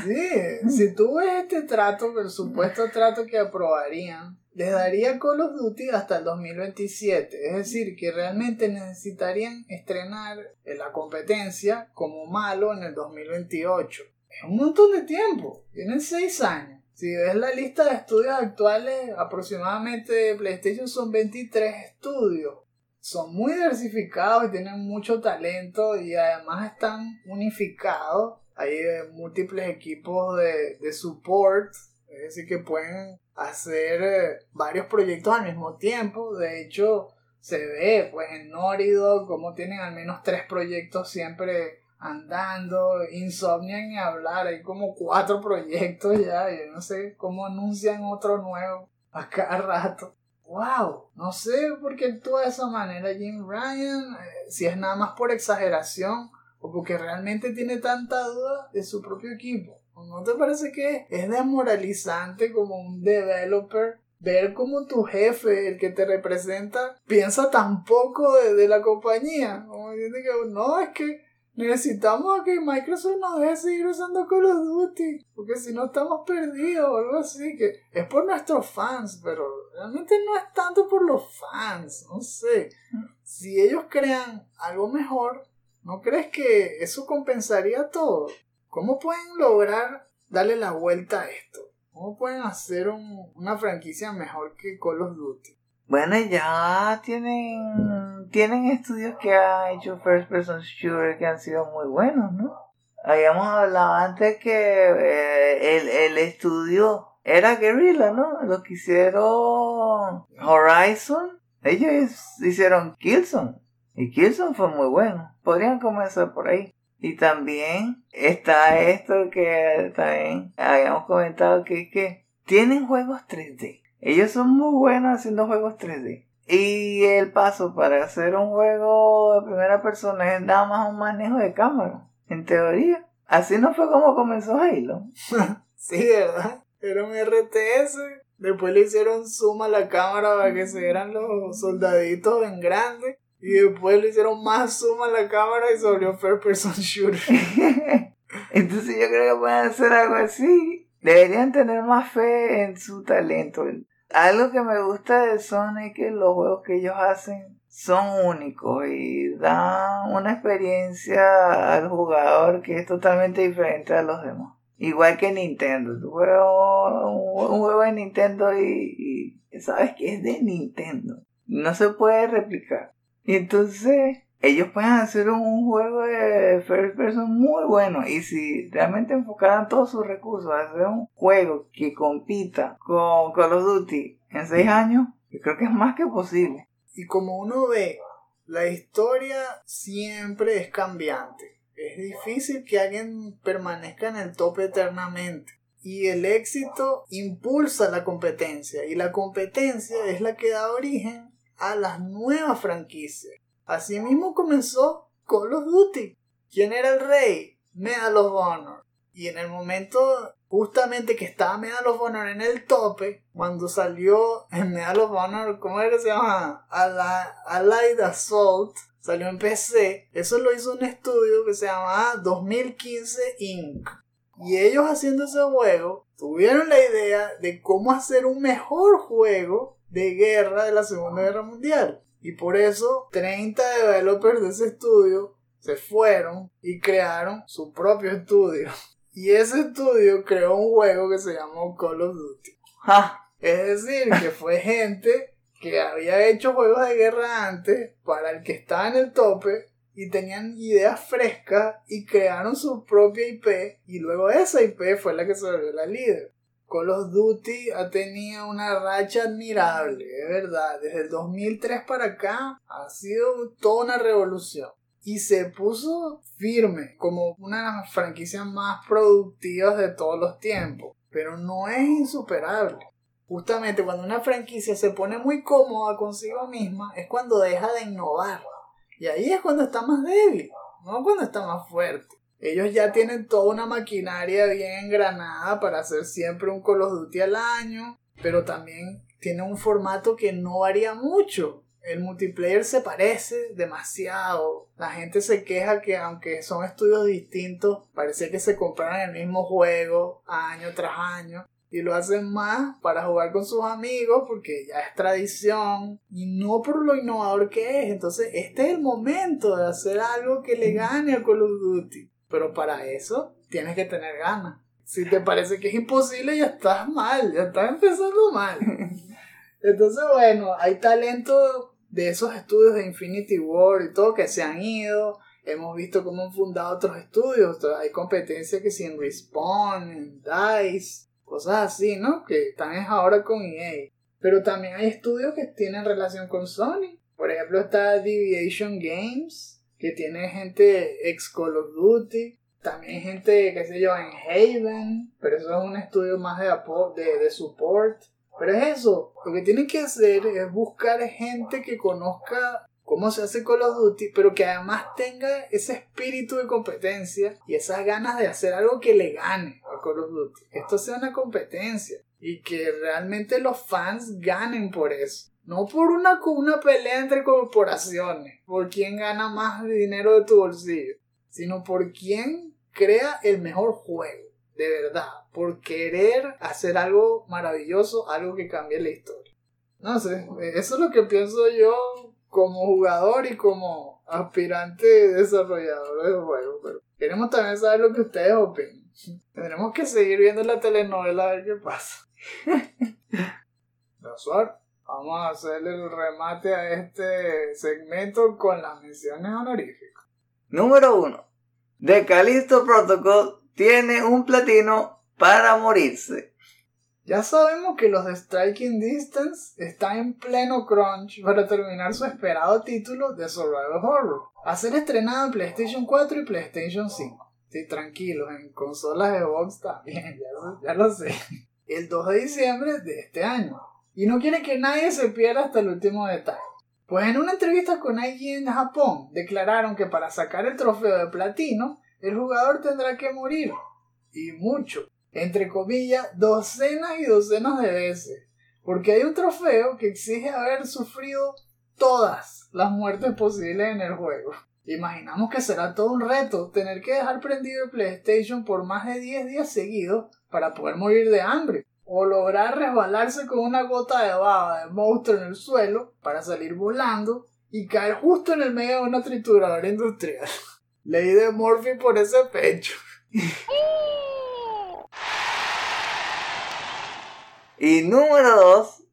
B: Sí, si tú ves este trato, el supuesto trato que aprobarían, les daría Call of Duty hasta el 2027. Es decir, que realmente necesitarían estrenar la competencia como malo en el 2028. Es un montón de tiempo, tienen 6 años. Si ves la lista de estudios actuales, aproximadamente de PlayStation son 23 estudios. Son muy diversificados y tienen mucho talento y además están unificados. Hay eh, múltiples equipos de, de support, es decir, que pueden hacer eh, varios proyectos al mismo tiempo. De hecho, se ve pues en Dog como tienen al menos tres proyectos siempre andando, Insomnia ni hablar, hay como cuatro proyectos ya, yo no sé cómo anuncian otro nuevo (laughs) a cada rato. Wow, no sé por qué actúa de esa manera Jim Ryan, eh, si es nada más por exageración o porque realmente tiene tanta duda de su propio equipo. ¿No te parece que es desmoralizante como un developer ver como tu jefe, el que te representa, piensa tan poco de, la compañía? Como que no, es que necesitamos que Microsoft nos deje seguir usando Call of Duty, porque si no estamos perdidos o algo así, que es por nuestros fans, pero realmente no es tanto por los fans, no sé. Si ellos crean algo mejor, ¿no crees que eso compensaría todo? ¿Cómo pueden lograr darle la vuelta a esto? ¿Cómo pueden hacer un- una franquicia mejor que Call of Duty?
A: Bueno, ya tienen, tienen estudios que han hecho first person shooter que han sido muy buenos, ¿no? Habíamos hablado antes que eh, el, el estudio era Guerrilla, ¿no? Lo que hicieron Horizon, ellos hicieron Killzone. Y Killzone fue muy bueno. Podrían comenzar por ahí. Y también está esto que también habíamos comentado que que tienen juegos 3D. Ellos son muy buenos haciendo juegos 3D. Y el paso para hacer un juego de primera persona es nada más un manejo de cámara. En teoría. Así no fue como comenzó Halo. (laughs)
B: Sí, ¿verdad? Era un RTS. Después le hicieron zoom a la cámara para que se vieran los soldaditos en grande. Y después le hicieron más zoom a la cámara y se volvió First Person Shooter. (laughs)
A: Entonces yo creo que pueden hacer algo así. Deberían tener más fe en su talento. Algo que me gusta de Sony es que los juegos que ellos hacen son únicos y dan una experiencia al jugador que es totalmente diferente a los demás. Igual que Nintendo. Tu juego, un juego de Nintendo y, y sabes que es de Nintendo. No se puede replicar. Y entonces ellos pueden hacer un juego de first person muy bueno. Y si realmente enfocaran todos sus recursos a hacer un juego que compita con Call of Duty en 6 años, yo creo que es más que posible.
B: Y como uno ve, la historia siempre es cambiante. Es difícil que alguien permanezca en el tope eternamente. Y el éxito impulsa la competencia. Y la competencia es la que da origen a las nuevas franquicias. Asimismo comenzó Call of Duty. ¿Quién era el rey? Medal of Honor. Y en el momento justamente que estaba Medal of Honor en el tope, cuando salió en Medal of Honor, ¿cómo era que se llama? Allied, Assault, salió en PC. Eso lo hizo un estudio que se llamaba 2015 Inc. Y ellos haciendo ese juego tuvieron la idea de cómo hacer un mejor juego de guerra de la Segunda Guerra Mundial. Y por eso 30 developers de ese estudio se fueron y crearon su propio estudio. (laughs) Y ese estudio creó un juego que se llamó Call of Duty.
A: Ja.
B: Es decir, que (laughs) fue gente que había hecho juegos de guerra antes para el que estaba en el tope y tenían ideas frescas y crearon su propia IP y luego esa IP fue la que se volvió la líder. Call of Duty ha tenido una racha admirable, es verdad. Desde el 2003 para acá ha sido toda una revolución. Y se puso firme como una de las franquicias más productivas de todos los tiempos. Pero no es insuperable. Justamente cuando una franquicia se pone muy cómoda consigo misma es cuando deja de innovar. Y ahí es cuando está más débil, no cuando está más fuerte. Ellos ya tienen toda una maquinaria bien engranada para hacer siempre un Call of Duty al año, pero también tienen un formato que no varía mucho. El multiplayer se parece demasiado. La gente se queja que aunque son estudios distintos, parece que se compraron el mismo juego año tras año y lo hacen más para jugar con sus amigos porque ya es tradición y no por lo innovador que es. Entonces, este es el momento de hacer algo que le gane a Call of Duty. Pero para eso tienes que tener ganas. Si te parece que es imposible, ya estás mal, ya estás empezando mal. (laughs) Entonces, bueno, hay talento de esos estudios de Infinity War y todo que se han ido. Hemos visto cómo han fundado otros estudios. Hay competencia que si en Respawn, en DICE, cosas así, ¿no? Que están ahora con EA. Pero también hay estudios que tienen relación con Sony. Por ejemplo, está Deviation Games, que tiene gente ex Call of Duty, también gente, qué sé yo, en Haven, pero eso es un estudio más de, de, de support. Pero es eso, lo que tienen que hacer es buscar gente que conozca cómo se hace Call of Duty, pero que además tenga ese espíritu de competencia y esas ganas de hacer algo que le gane a Call of Duty. Esto sea una competencia y que realmente los fans ganen por eso. No por una, una pelea entre corporaciones, por quién gana más dinero de tu bolsillo, sino por quién crea el mejor juego, de verdad, por querer hacer algo maravilloso, algo que cambie la historia. No sé, eso es lo que pienso yo como jugador y como aspirante desarrollador de juegos, pero queremos también saber lo que ustedes opinan. Tendremos que seguir viendo la telenovela a ver qué pasa. (laughs) Vamos a hacerle el remate a este segmento con las menciones honoríficas.
A: Número 1. The Callisto Protocol tiene un platino para morirse.
B: Ya sabemos que los de Striking Distance están en pleno crunch para terminar su esperado título de Survival Horror, a ser estrenado en PlayStation 4 y PlayStation 5. Sí, tranquilos, en consolas de Xbox también, (laughs) ya, ya lo sé. El 2 de diciembre de este año y no quiere que nadie se pierda hasta el último detalle. Pues en una entrevista con IG en Japón declararon que para sacar el trofeo de platino, el jugador tendrá que morir. Y mucho. Entre comillas, docenas y docenas de veces. Porque hay un trofeo que exige haber sufrido todas las muertes posibles en el juego. Imaginamos que será todo un reto tener que dejar prendido el PlayStation por más de 10 días seguidos para poder morir de hambre o lograr resbalarse con una gota de baba de monstruo en el suelo para salir volando y caer justo en el medio de una trituradora industrial. (laughs) Ley de Morphy por ese pecho. (laughs)
A: y número 2,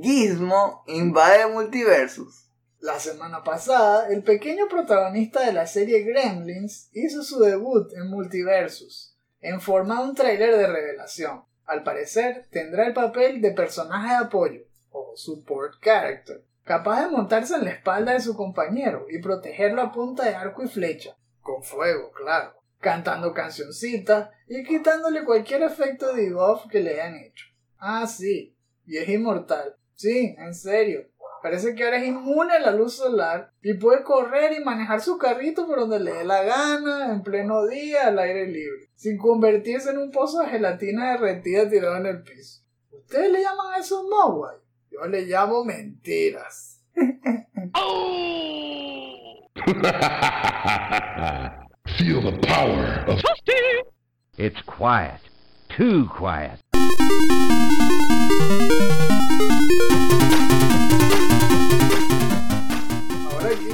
A: Gizmo invade multiversus.
B: La semana pasada, el pequeño protagonista de la serie Gremlins hizo su debut en Multiversus, en forma de un tráiler de revelación. Al parecer, tendrá el papel de personaje de apoyo, o support character, capaz de montarse en la espalda de su compañero y protegerlo a punta de arco y flecha, con fuego, claro, cantando cancioncitas y quitándole cualquier efecto de debuff que le hayan hecho. Ah, sí, y es inmortal. Sí, en serio, Parece que ahora es inmune a la luz solar y puede correr y manejar su carrito por donde le dé la gana, en pleno día, al aire libre, sin convertirse en un pozo de gelatina derretida tirado en el piso. ¿Ustedes le llaman a eso Mogwai? Yo le llamo mentiras. (laughs)
C: Feel the power of
D: It's quiet. Too quiet.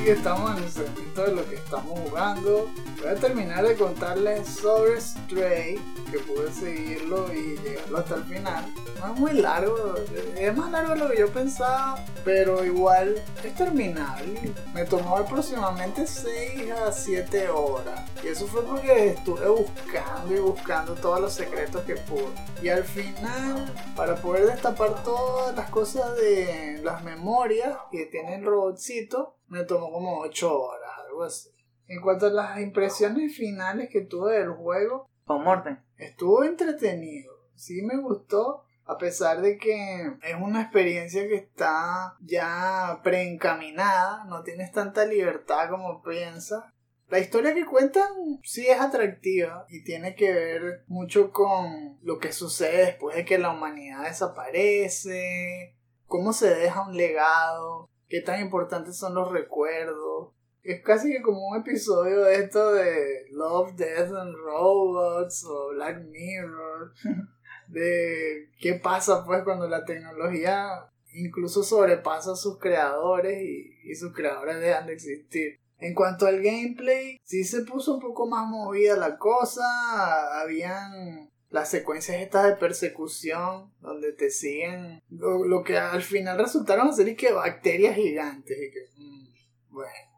B: Estamos en el segmento de lo que estamos jugando, voy a terminar de contarles sobre Stray, que pude seguirlo y llegarlo hasta el final. No es muy largo, es más largo de lo que yo pensaba, pero igual es terminable. Me tomó aproximadamente 6 a 7 horas. Y eso fue porque estuve buscando y buscando todos los secretos que pude. Y al final, para poder destapar todas las cosas de las memorias que tiene el robotcito, me tomó como 8 horas, algo así. En cuanto a las impresiones finales que tuve del juego,
A: Con Morten.
B: estuvo entretenido. Sí me gustó, a pesar de que es una experiencia que está ya preencaminada, no tienes tanta libertad como piensas. La historia que cuentan sí es atractiva y tiene que ver mucho con lo que sucede después de que la humanidad desaparece, cómo se deja un legado, qué tan importantes son los recuerdos. Es casi que como un episodio de esto de Love, Death and Robots o Black Mirror. (laughs) De qué pasa pues cuando la tecnología incluso sobrepasa a sus creadores y, y sus creadores dejan de existir. En cuanto al gameplay, sí se puso un poco más movida la cosa. Habían las secuencias estas de persecución donde te siguen. Lo, lo que al final resultaron ser y que bacterias gigantes. Y que, mm, bueno.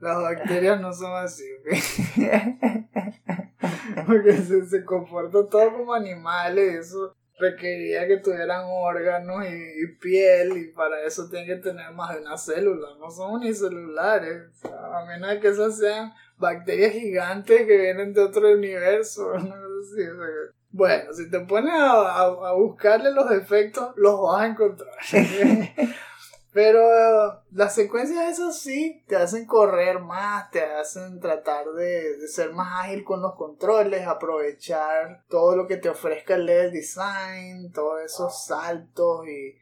B: Las (laughs) bacterias no son así. Porque se, se comportan todo como animales. Eso requería que tuvieran órganos y, y piel. Y para eso tienen que tener más de una célula. No son unicelulares. O sea, a menos de que esas sean bacterias gigantes que vienen de otro universo. una cosa así, o sea bueno, si te pones a, a- a buscarle los defectos, los vas a encontrar. (laughs) Pero las secuencias esas sí te hacen correr más, te hacen tratar de, de ser más ágil con los controles, aprovechar todo lo que te ofrezca el level design, todos esos saltos y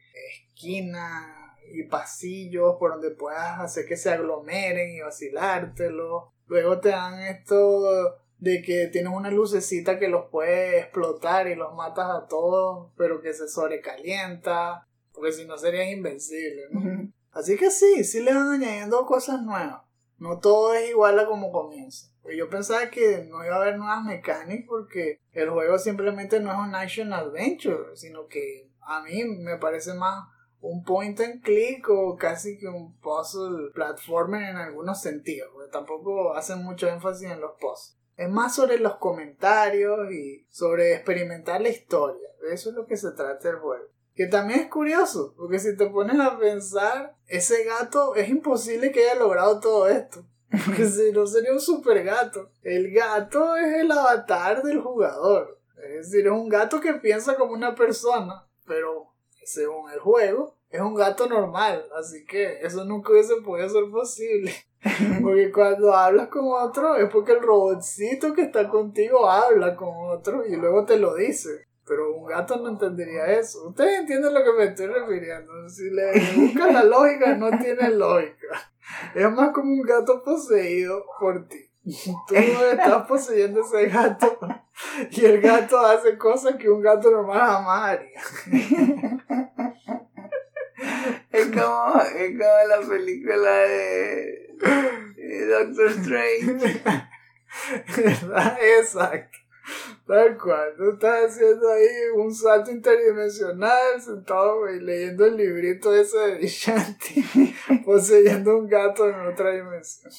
B: esquinas y pasillos por donde puedas hacer que se aglomeren y vacilártelo. Luego te dan esto de que tienes una lucecita que los puede explotar y los matas a todos, pero que se sobrecalienta. Porque si no serías invencible, ¿no? Así que sí, sí le van añadiendo cosas nuevas. No todo es igual a como comienza. Pues yo pensaba que no iba a haber nuevas mecánicas porque el juego simplemente no es un action adventure, sino que a mí me parece más un point and click o casi que un puzzle platformer en algunos sentidos, porque tampoco hacen mucho énfasis en los puzzles. Es más sobre los comentarios y sobre experimentar la historia. Eso es lo que se trata el juego. Que también es curioso, porque si te pones a pensar, ese gato es imposible que haya logrado todo esto. (laughs) Porque si no sería un super gato. El gato es el avatar del jugador. Es decir, es un gato que piensa como una persona, pero según el juego, es un gato normal. Así que eso nunca hubiese podido ser posible. (laughs) Porque cuando hablas con otro es porque el robotcito que está contigo habla con otro y luego te lo dice. Pero un gato no entendería eso. Ustedes entienden lo que me estoy refiriendo. Si le buscan la lógica, no tiene lógica. Es más como un gato poseído por ti. Tú estás poseyendo ese gato y el gato hace cosas que un gato normal jamás haría.
A: Es como, es como la película de, de Doctor Strange.
B: ¿Verdad? (laughs) Exacto. Tal cual. Tú estás haciendo ahí un salto interdimensional, sentado y leyendo el librito ese de Vishanti, (laughs) poseyendo un gato en otra dimensión.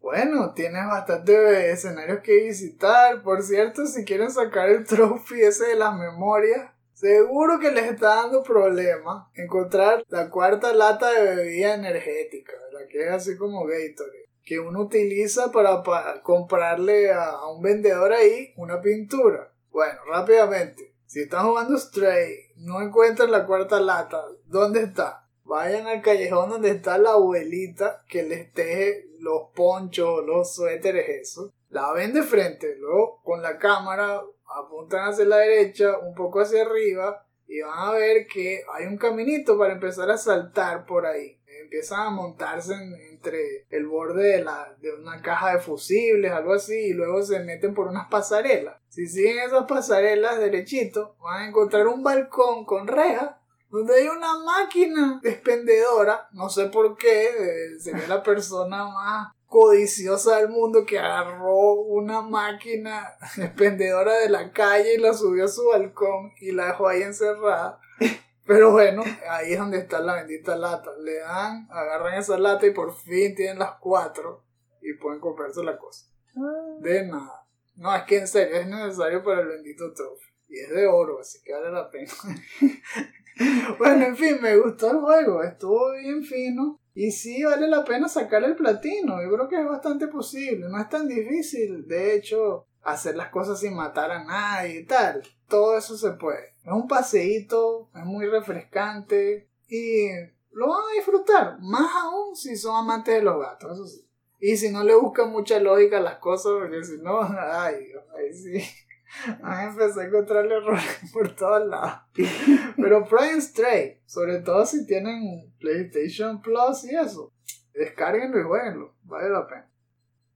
B: Bueno, tienes bastantes escenarios que visitar. Por cierto, si quieren sacar el trophy ese de las memorias, seguro que les está dando problemas encontrar la cuarta lata de bebida energética, la que es así como Gatorade, que uno utiliza para, para comprarle a, a un vendedor ahí una pintura. Bueno, rápidamente, si están jugando Stray, no encuentran la cuarta lata, ¿dónde está? Vayan al callejón donde está la abuelita que les teje los ponchos, los suéteres, eso. La ven de frente, luego con la cámara apuntan hacia la derecha, un poco hacia arriba, y van a ver que hay un caminito para empezar a saltar por ahí. Empiezan a montarse en- entre el borde de, la, de una caja de fusibles, algo así, y luego se meten por unas pasarelas. Si siguen esas pasarelas derechito, van a encontrar un balcón con rejas donde hay una máquina expendedora, no sé por qué, eh, sería la persona más codiciosa del mundo que agarró una máquina (laughs) expendedora de la calle y la subió a su balcón y la dejó ahí encerrada. Pero bueno, ahí es donde está la bendita lata. Le dan, agarran esa lata y por fin tienen las cuatro y pueden comprarse la cosa. De nada. No, es que en serio es necesario para el bendito trofeo. Y es de oro, así que vale la pena. (laughs) bueno, en fin, me gustó el juego. Estuvo bien fino. Y sí vale la pena sacar el platino. Yo creo que es bastante posible. No es tan difícil, de hecho, hacer las cosas sin matar a nadie y tal. Todo eso se puede. Es un paseíto, es muy refrescante y lo van a disfrutar. Más aún si son amantes de los gatos, eso sí. Y si no le buscan mucha lógica a las cosas, porque si no, (laughs) ay, Dios, ahí sí. (laughs) Ahí empecé a encontrarle errores (laughs) por todos lados. Pero Prime Stray, sobre todo si tienen PlayStation Plus y eso, descárguenlo y jueguenlo, vale la pena.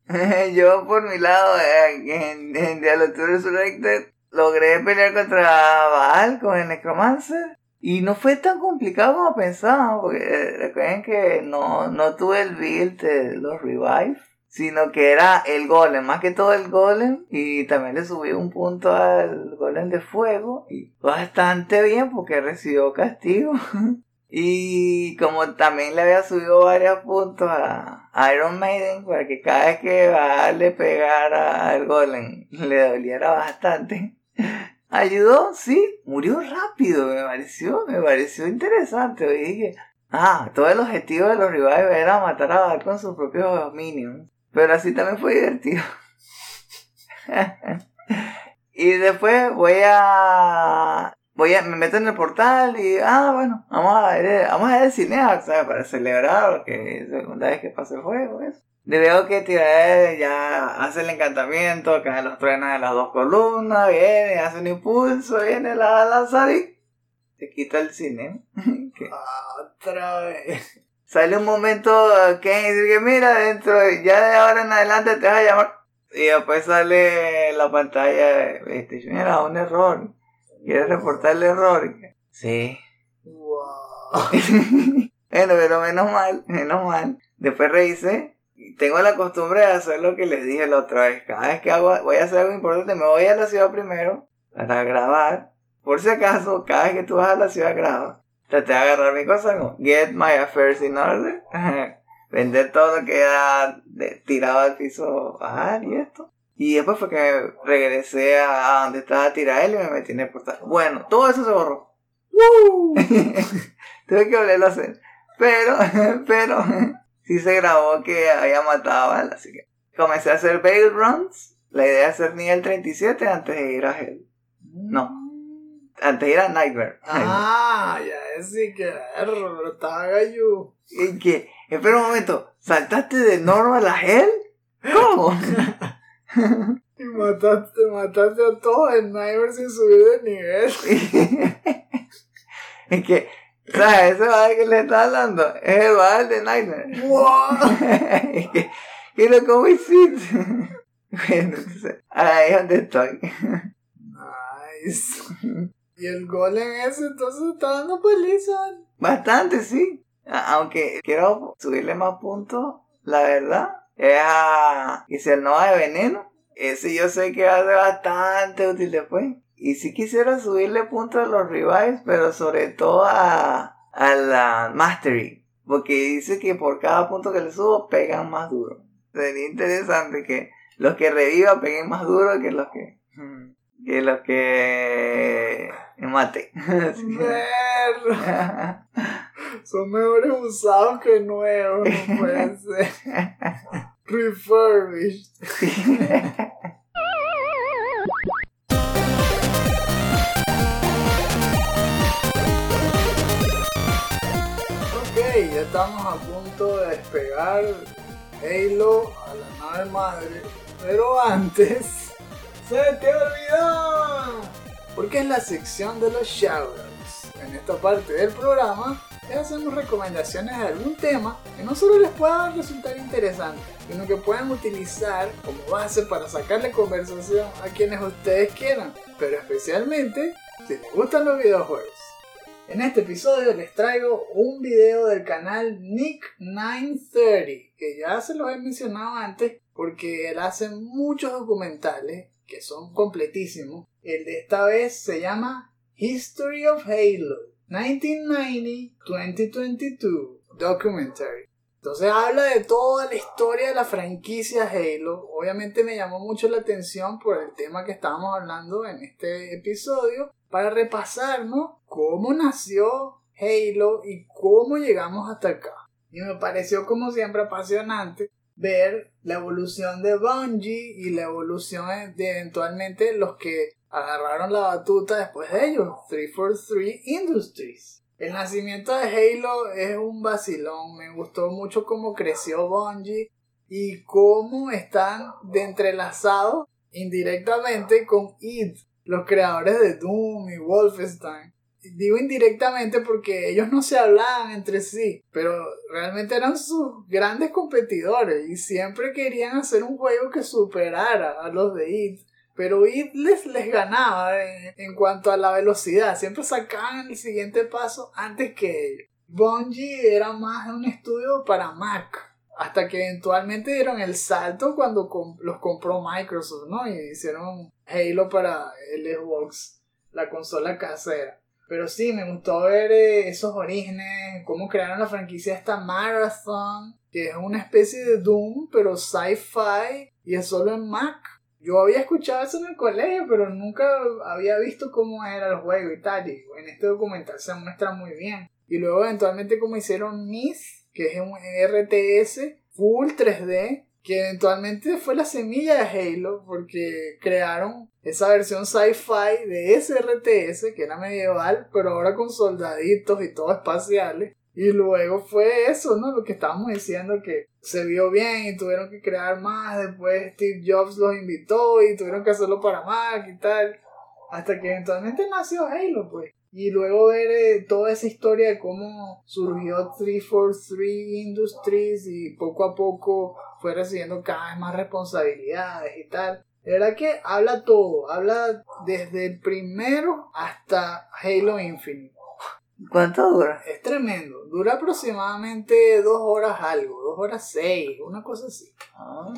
B: (laughs)
A: Yo, por mi lado, en, en Diablo 2 Resurrected, logré pelear contra Baal con el Necromancer. Y no fue tan complicado como pensaba, porque recuerden que no, no tuve el build de los revive, sino que era el golem, más que todo el golem, y también le subí un punto al golem de fuego, y bastante bien porque recibió castigo. (laughs) Y como también le había subido varios puntos a Iron Maiden para que cada vez que va le pegara al golem le doliera bastante. (laughs) Ayudó, sí, murió rápido, me pareció, me pareció interesante. Y dije, ah, todo el objetivo de los revives era matar a Val con sus propios minions. Pero así también fue divertido. (laughs) y después voy a voy a, me meto en el portal y, ah, bueno, vamos a ver, vamos a ver el Cineax, ¿sabes? Para celebrar, porque es la segunda vez que pasa el juego, eso. Le veo que Tirael ya hace el encantamiento, caen los truenos de las dos columnas, viene, hace un impulso, viene la lanzar y se quita el cine. (laughs)
B: Otra vez.
A: Sale un momento que dice que mira, dentro, ya de ahora en adelante te vas a llamar. Y después sale la pantalla PlayStation, era un error. ¿Quieres reportar el error? Sí.
B: Wow. (laughs)
A: bueno, pero menos mal, menos mal. Después revisé. Tengo la costumbre de hacer lo que les dije la otra vez. Cada vez que hago, voy a hacer algo importante, me voy a la ciudad primero para grabar. Por si acaso, cada vez que tú vas a la ciudad, graba. Traté de agarrar mi cosa como Get my affairs in order. (laughs) Vender todo lo que era tirado al piso bajar y esto. Y después fue que regresé a, a donde estaba Tirael y me metí en el portal. Bueno, todo eso se borró. (laughs) Tuve que volverlo a hacer. Pero, (laughs) pero, sí se grabó que había matado a Val, así que comencé a hacer bail runs. La idea es hacer nivel 37 antes de ir a Hell. No, antes de ir a Nightmare.
B: Ah, ya sí que error, estaba gallo.
A: Y que, espera un momento, ¿saltaste de normal a Hell? ¿Cómo? (laughs) (laughs)
B: Y mataste, mataste a todos en Nightmare sin subir de nivel. (laughs)
A: es que, ¿sabes? Ese Val que le está hablando es el Val de Nightmare.
B: ¡Wow! (laughs)
A: es que, ¿cómo hiciste? bueno, entonces, ahí es donde estoy.
B: Nice. Y el golem ese entonces está dando paliza.
A: Bastante, sí. Aunque quiero subirle más puntos, la verdad. Es a Nova de Veneno. Ese yo sé que va a ser bastante útil después. Y sí quisiera subirle puntos a los revives, pero sobre todo a, a la Mastery. Porque dice que por cada punto que le subo pegan más duro. Sería interesante que los que reviva peguen más duro que los que... (laughs) Que los que... Mate. (laughs)
B: Son mejores usados que nuevos, no puede (laughs) ser. Refurbished. Ok, ya estamos a punto de despegar Halo a la nave madre. Pero antes, ¡se te olvidó! Porque es la sección de los shoutouts. en esta parte del programa es hacernos recomendaciones de algún tema que no solo les pueda resultar interesante, sino que puedan utilizar como base para sacarle conversación a quienes ustedes quieran, pero especialmente si les gustan los videojuegos. En este episodio les traigo un video del canal Nick930, que ya se los he mencionado antes porque él hace muchos documentales que son completísimos. El de esta vez se llama History of Halo 1990-2022 Documentary. Entonces habla de toda la historia de la franquicia Halo. Obviamente me llamó mucho la atención por el tema que estábamos hablando en este episodio para repasarnos cómo nació Halo y cómo llegamos hasta acá. Y me pareció como siempre apasionante ver la evolución de Bungie y la evolución de eventualmente los que agarraron la batuta después de ellos, 343 Industries. El nacimiento de Halo es un vacilón, me gustó mucho cómo creció Bungie y cómo están de entrelazados indirectamente con id, los creadores de Doom y Wolfenstein digo indirectamente porque ellos no se hablaban entre sí, pero realmente eran sus grandes competidores y siempre querían hacer un juego que superara a los de IT. Pero IT les, ganaba en, cuanto a la velocidad, siempre sacaban el siguiente paso antes que ellos. Bungie era más un estudio para Mac, hasta que eventualmente dieron el salto cuando los compró Microsoft, ¿no? Y hicieron Halo para el Xbox, la consola casera. Pero sí, me gustó ver eh, esos orígenes, cómo crearon la franquicia esta Marathon, que es una especie de Doom, pero sci-fi y es solo en Mac. Yo había escuchado eso en el colegio, pero nunca había visto cómo era el juego y tal. Y en este documental se muestra muy bien. Y luego eventualmente como hicieron Myth, que es un RTS full 3D, que eventualmente fue la semilla de Halo, porque crearon esa versión sci-fi de SRTS, que era medieval, pero ahora con soldaditos y todo espaciales. Y luego fue eso, ¿no? Lo que estábamos diciendo que se vio bien y tuvieron que crear más. Después Steve Jobs los invitó y tuvieron que hacerlo para Mac y tal. Hasta que eventualmente nació Halo, pues. Y luego ver eh, toda esa historia de cómo surgió 343 Industries y poco a poco fue recibiendo cada vez más responsabilidades y tal. De verdad que habla todo, habla desde el primero hasta Halo Infinite.
A: ¿Cuánto dura?
B: Es tremendo, dura aproximadamente dos horas algo, dos horas seis, una cosa así.
A: Ah,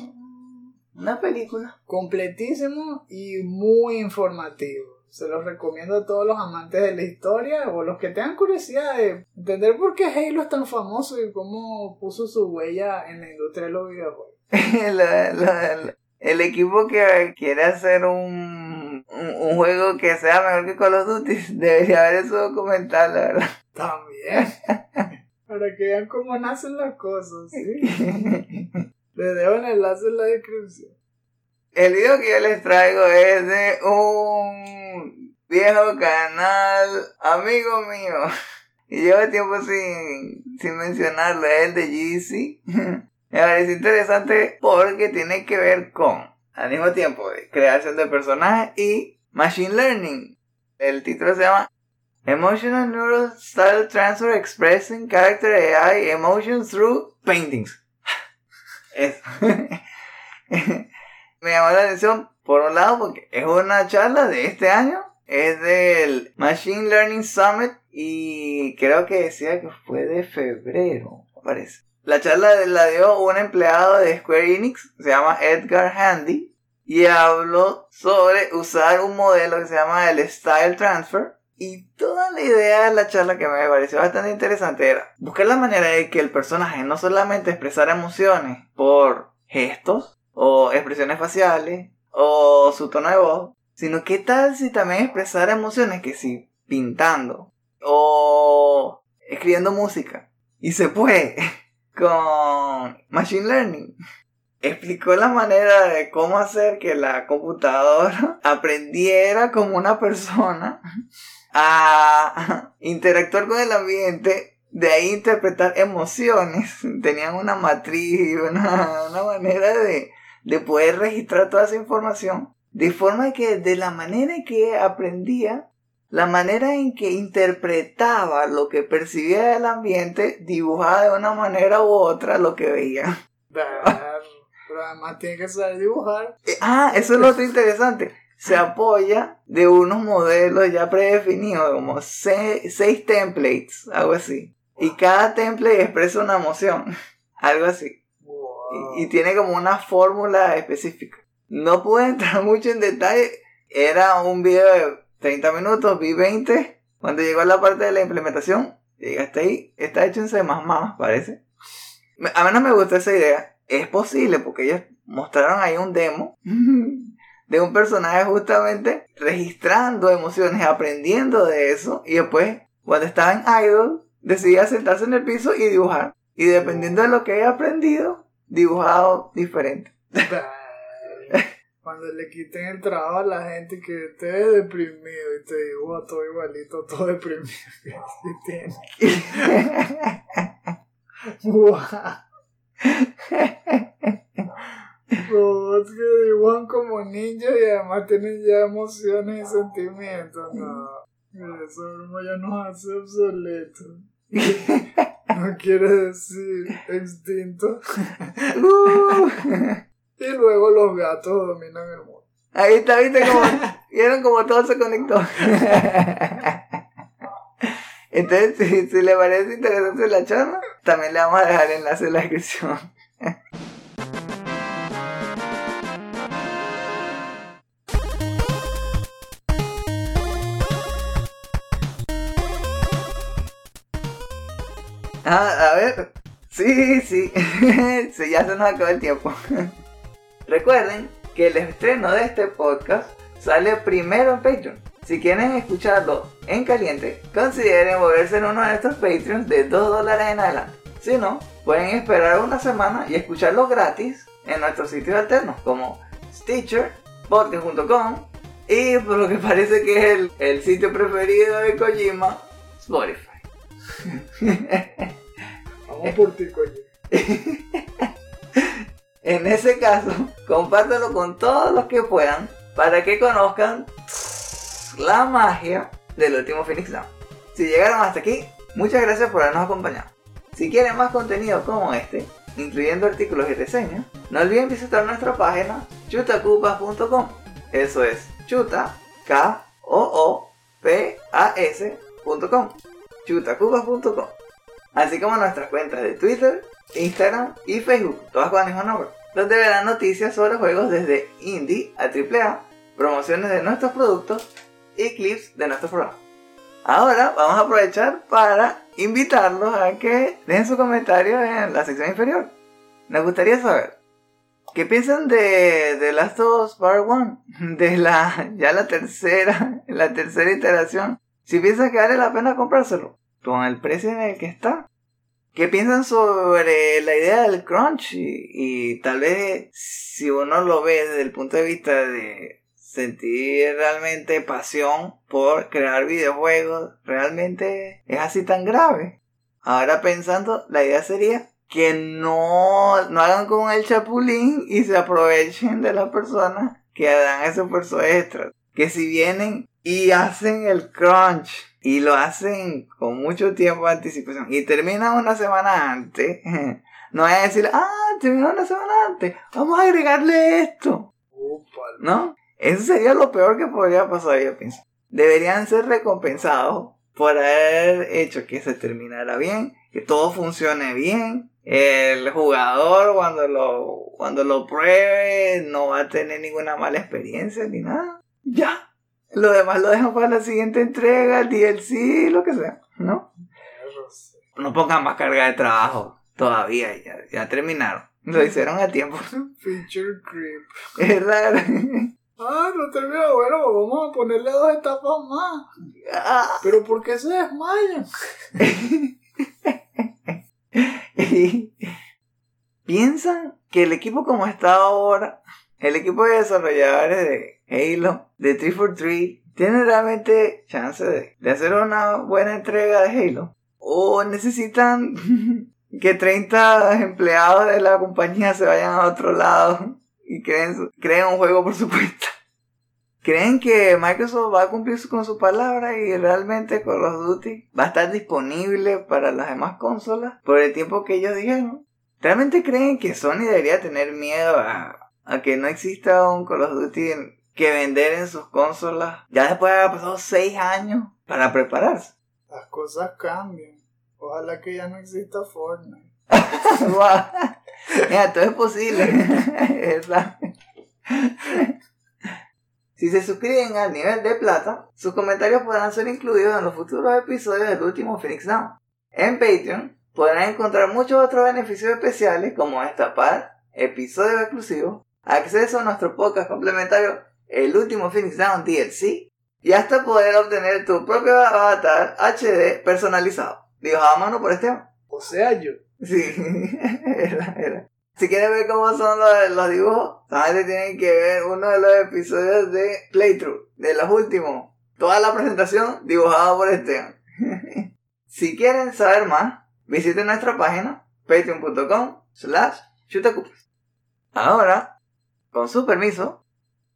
A: una película.
B: Completísimo y muy informativo. Se los recomiendo a todos los amantes de la historia o los que tengan curiosidad de entender por qué Halo es tan famoso y cómo puso su huella en la industria de los videojuegos. (laughs)
A: el equipo que quiere hacer un, un, juego que sea mejor que Call of Duty (laughs) debería ver eso documental, la verdad. (laughs)
B: También. Para que vean cómo nacen las cosas, ¿sí? (laughs) Les dejo el enlace en la descripción.
A: El video que yo les traigo es de un viejo canal amigo mío. Y llevo tiempo sin, sin mencionarlo, es el de Jeezy. Me parece interesante porque tiene que ver con, al mismo tiempo, creación de personajes y machine learning. El título se llama Emotional Neural Style Transfer Expressing Character AI Emotions Through Paintings. (laughs) (laughs) Me llamó la atención por un lado porque es una charla de este año, es del Machine Learning Summit y creo que decía que fue de febrero, parece. La charla la dio un empleado de Square Enix, se llama Edgar Handy, y habló sobre usar un modelo que se llama el Style Transfer. Y toda la idea de la charla que me pareció bastante interesante era buscar la manera de que el personaje no solamente expresara emociones por gestos, o expresiones faciales, o su tono de voz, sino qué tal si también expresar emociones que si pintando, o escribiendo música. Y se puede (laughs) con Machine Learning. Explicó la manera de cómo hacer que la computadora (laughs) aprendiera como una persona a (laughs) interactuar con el ambiente de ahí interpretar emociones. (laughs) Tenían una matriz una, una manera de, de poder registrar toda esa información. De forma que de la manera que aprendía, la manera en que interpretaba lo que percibía del ambiente dibujaba de una manera u otra lo que veía.
B: Pero además tiene que saber dibujar.
A: Eh, Ah, eso es lo otro interesante. Se apoya de unos modelos ya predefinidos, como se- seis templates, algo así. Y cada template expresa una emoción, (laughs) algo así.
B: Wow.
A: Y, y tiene como una fórmula específica. No pude entrar (laughs) mucho en detalle. Era un video de 30 minutos, vi 20. Cuando llegó a la parte de la implementación, llegué hasta ahí. Está hecho en C++, parece. A mí no me gustó esa idea. Es posible porque ellos mostraron ahí un demo (laughs) de un personaje justamente registrando emociones, aprendiendo de eso. Y después, cuando estaba en Idle, decidía sentarse en el piso y dibujar. Y dependiendo de lo que haya aprendido, dibujado diferente.
B: Cuando le quiten el trabajo a la gente que esté deprimido y te dibuja todo igualito, todo deprimido (laughs) que tiene. Robots que dibujan como ninjas y además tienen ya emociones y sentimientos. No, eso mismo ya nos hace obsoletos. No quiere decir extinto. (laughs) Y luego los gatos dominan el mundo.
A: Ahí está, viste cómo, (laughs) vieron como todo se conectó. Entonces, si, si le parece interesante la charla, también le vamos a dejar el enlace en la descripción. Ah, a ver. Sí, sí. (laughs) sí, ya se nos acabó el tiempo. Recuerden que el estreno de este podcast sale primero en Patreon. Si quieren escucharlo en caliente, consideren moverse en uno de estos Patreons de 2 dólares en adelante. Si no, pueden esperar una semana y escucharlo gratis en nuestros sitios alternos como Stitcher, podcast.com y por lo que parece que es el, el sitio preferido de Kojima, Spotify.
B: Vamos por ti, coño. (laughs)
A: En ese caso, (laughs) compártelo con todos los que puedan para que conozcan la magia del último Phoenix Down. Si llegaron hasta aquí, muchas gracias por habernos acompañado. Si quieren más contenido como este, incluyendo artículos y reseñas, no olviden visitar nuestra página chutacupas.com. Eso es chuta, k o o p a s.com. chutacupas.com. Así como nuestras cuentas de Twitter, Instagram y Facebook, todas con el mismo nombre, donde verán noticias sobre juegos desde indie a AAA, promociones de nuestros productos y clips de nuestros programas. Ahora vamos a aprovechar para invitarlos a que dejen su comentario en la sección inferior. Nos gustaría saber qué piensan de, de Last of Us Part 1, (laughs) de la ya la tercera, la tercera iteración. Si piensan que vale la pena comprárselo con el precio en el que está. ¿Qué piensan sobre la idea del crunch? Y, tal vez si uno lo ve desde el punto de vista de sentir realmente pasión por crear videojuegos, realmente es así tan grave. Ahora pensando, la idea sería que no, no hagan con el chapulín y se aprovechen de las personas que dan esos esfuerzo extra. Que si vienen y hacen el crunch y lo hacen con mucho tiempo de anticipación y terminan una semana antes, (laughs) no a decir, ah, terminó una semana antes, vamos a agregarle esto. ¿no? Eso sería lo peor que podría pasar, yo pienso. Deberían ser recompensados por haber hecho que se terminara bien, que todo funcione bien. El jugador cuando lo, cuando lo pruebe no va a tener ninguna mala experiencia ni nada. Ya. Lo demás lo dejan para la siguiente entrega, el DLC, lo que sea, ¿no? No pongan más carga de trabajo todavía, ya, ya terminaron. Lo hicieron a tiempo. (laughs)
B: Feature creep.
A: Es raro.
B: Ah, no terminó. Bueno, vamos a ponerle dos etapas más.
A: Ah.
B: Pero ¿por qué se desmayan? (laughs)
A: ¿Piensan que el equipo como está ahora, el equipo de desarrolladores de Halo, de 343, tiene realmente chance de, hacer una buena entrega de Halo? ¿O necesitan (laughs) que 30 empleados de la compañía se vayan a otro lado y creen, creen un juego por su cuenta? ¿Creen que Microsoft va a cumplir con su palabra y realmente Call of Duty va a estar disponible para las demás consolas por el tiempo que ellos dijeron? ¿Realmente creen que Sony debería tener miedo a, a que no exista un Call of Duty que vender en sus consolas ya después de haber pasado 6 años para prepararse?
B: Las cosas cambian. Ojalá que ya no exista Fortnite. (laughs)
A: Mira, todo es posible. (laughs) Si se suscriben al nivel de plata, sus comentarios podrán ser incluidos en los futuros episodios del último Phoenix Down. En Patreon podrán encontrar muchos otros beneficios especiales como destapar episodios exclusivos, acceso a nuestro podcast complementario El último Phoenix Down DLC y hasta poder obtener tu propio avatar HD personalizado, dibujado a mano por Esteban.
B: O sea, yo.
A: Sí, (laughs) era, era. Si quieren ver cómo son los, los dibujos, solamente tienen que ver uno de los episodios de Playthrough, de los últimos. Toda la presentación dibujada por Esteban. (laughs) si quieren saber más, visiten nuestra página patreon.com slash chutacupas. Ahora, con su permiso,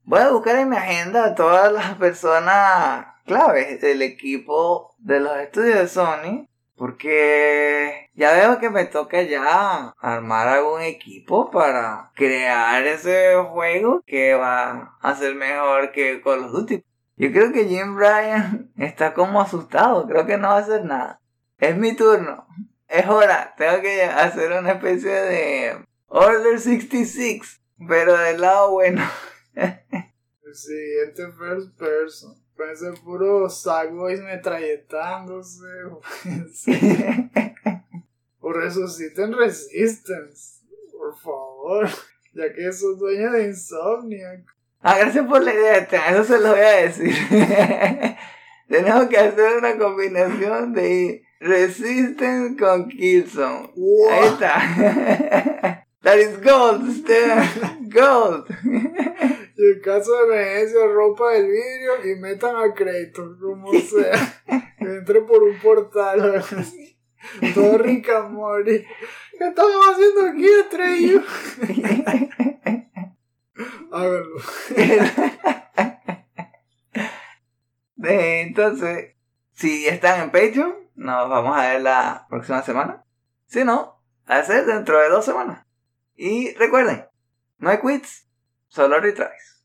A: voy a buscar en mi agenda a todas las personas claves del equipo de los estudios de Sony porque ya veo que me toca ya armar algún equipo para crear ese juego que va a ser mejor que Call of Duty. Yo creo que Jim Bryan está como asustado, creo que no va a hacer nada. Es mi turno, es hora, tengo que hacer una especie de Order 66, pero del lado bueno.
B: El siguiente first person. Puede ser puro Sackboys metralletándose. O resuciten Resistance. Por favor. Ya que son dueños de Insomniac.
A: Ah, gracias por la idea, eso se lo voy a decir. (laughs) Tenemos que hacer una combinación de Resistance con Killzone. Ahí está. (laughs) That is gold, Esteban. (laughs) Gold.
B: Y en caso de emergencia, ropa del vidrio y metan a Kratos, como sea. (laughs) Entre por un portal. Todo rica Mori. ¿Qué estamos haciendo aquí entre ellos? Háganlo.
A: Entonces, si están en Patreon, nos vamos a ver la próxima semana. Si no, a ser dentro de dos semanas. Y recuerden, no hay quits, solo retries.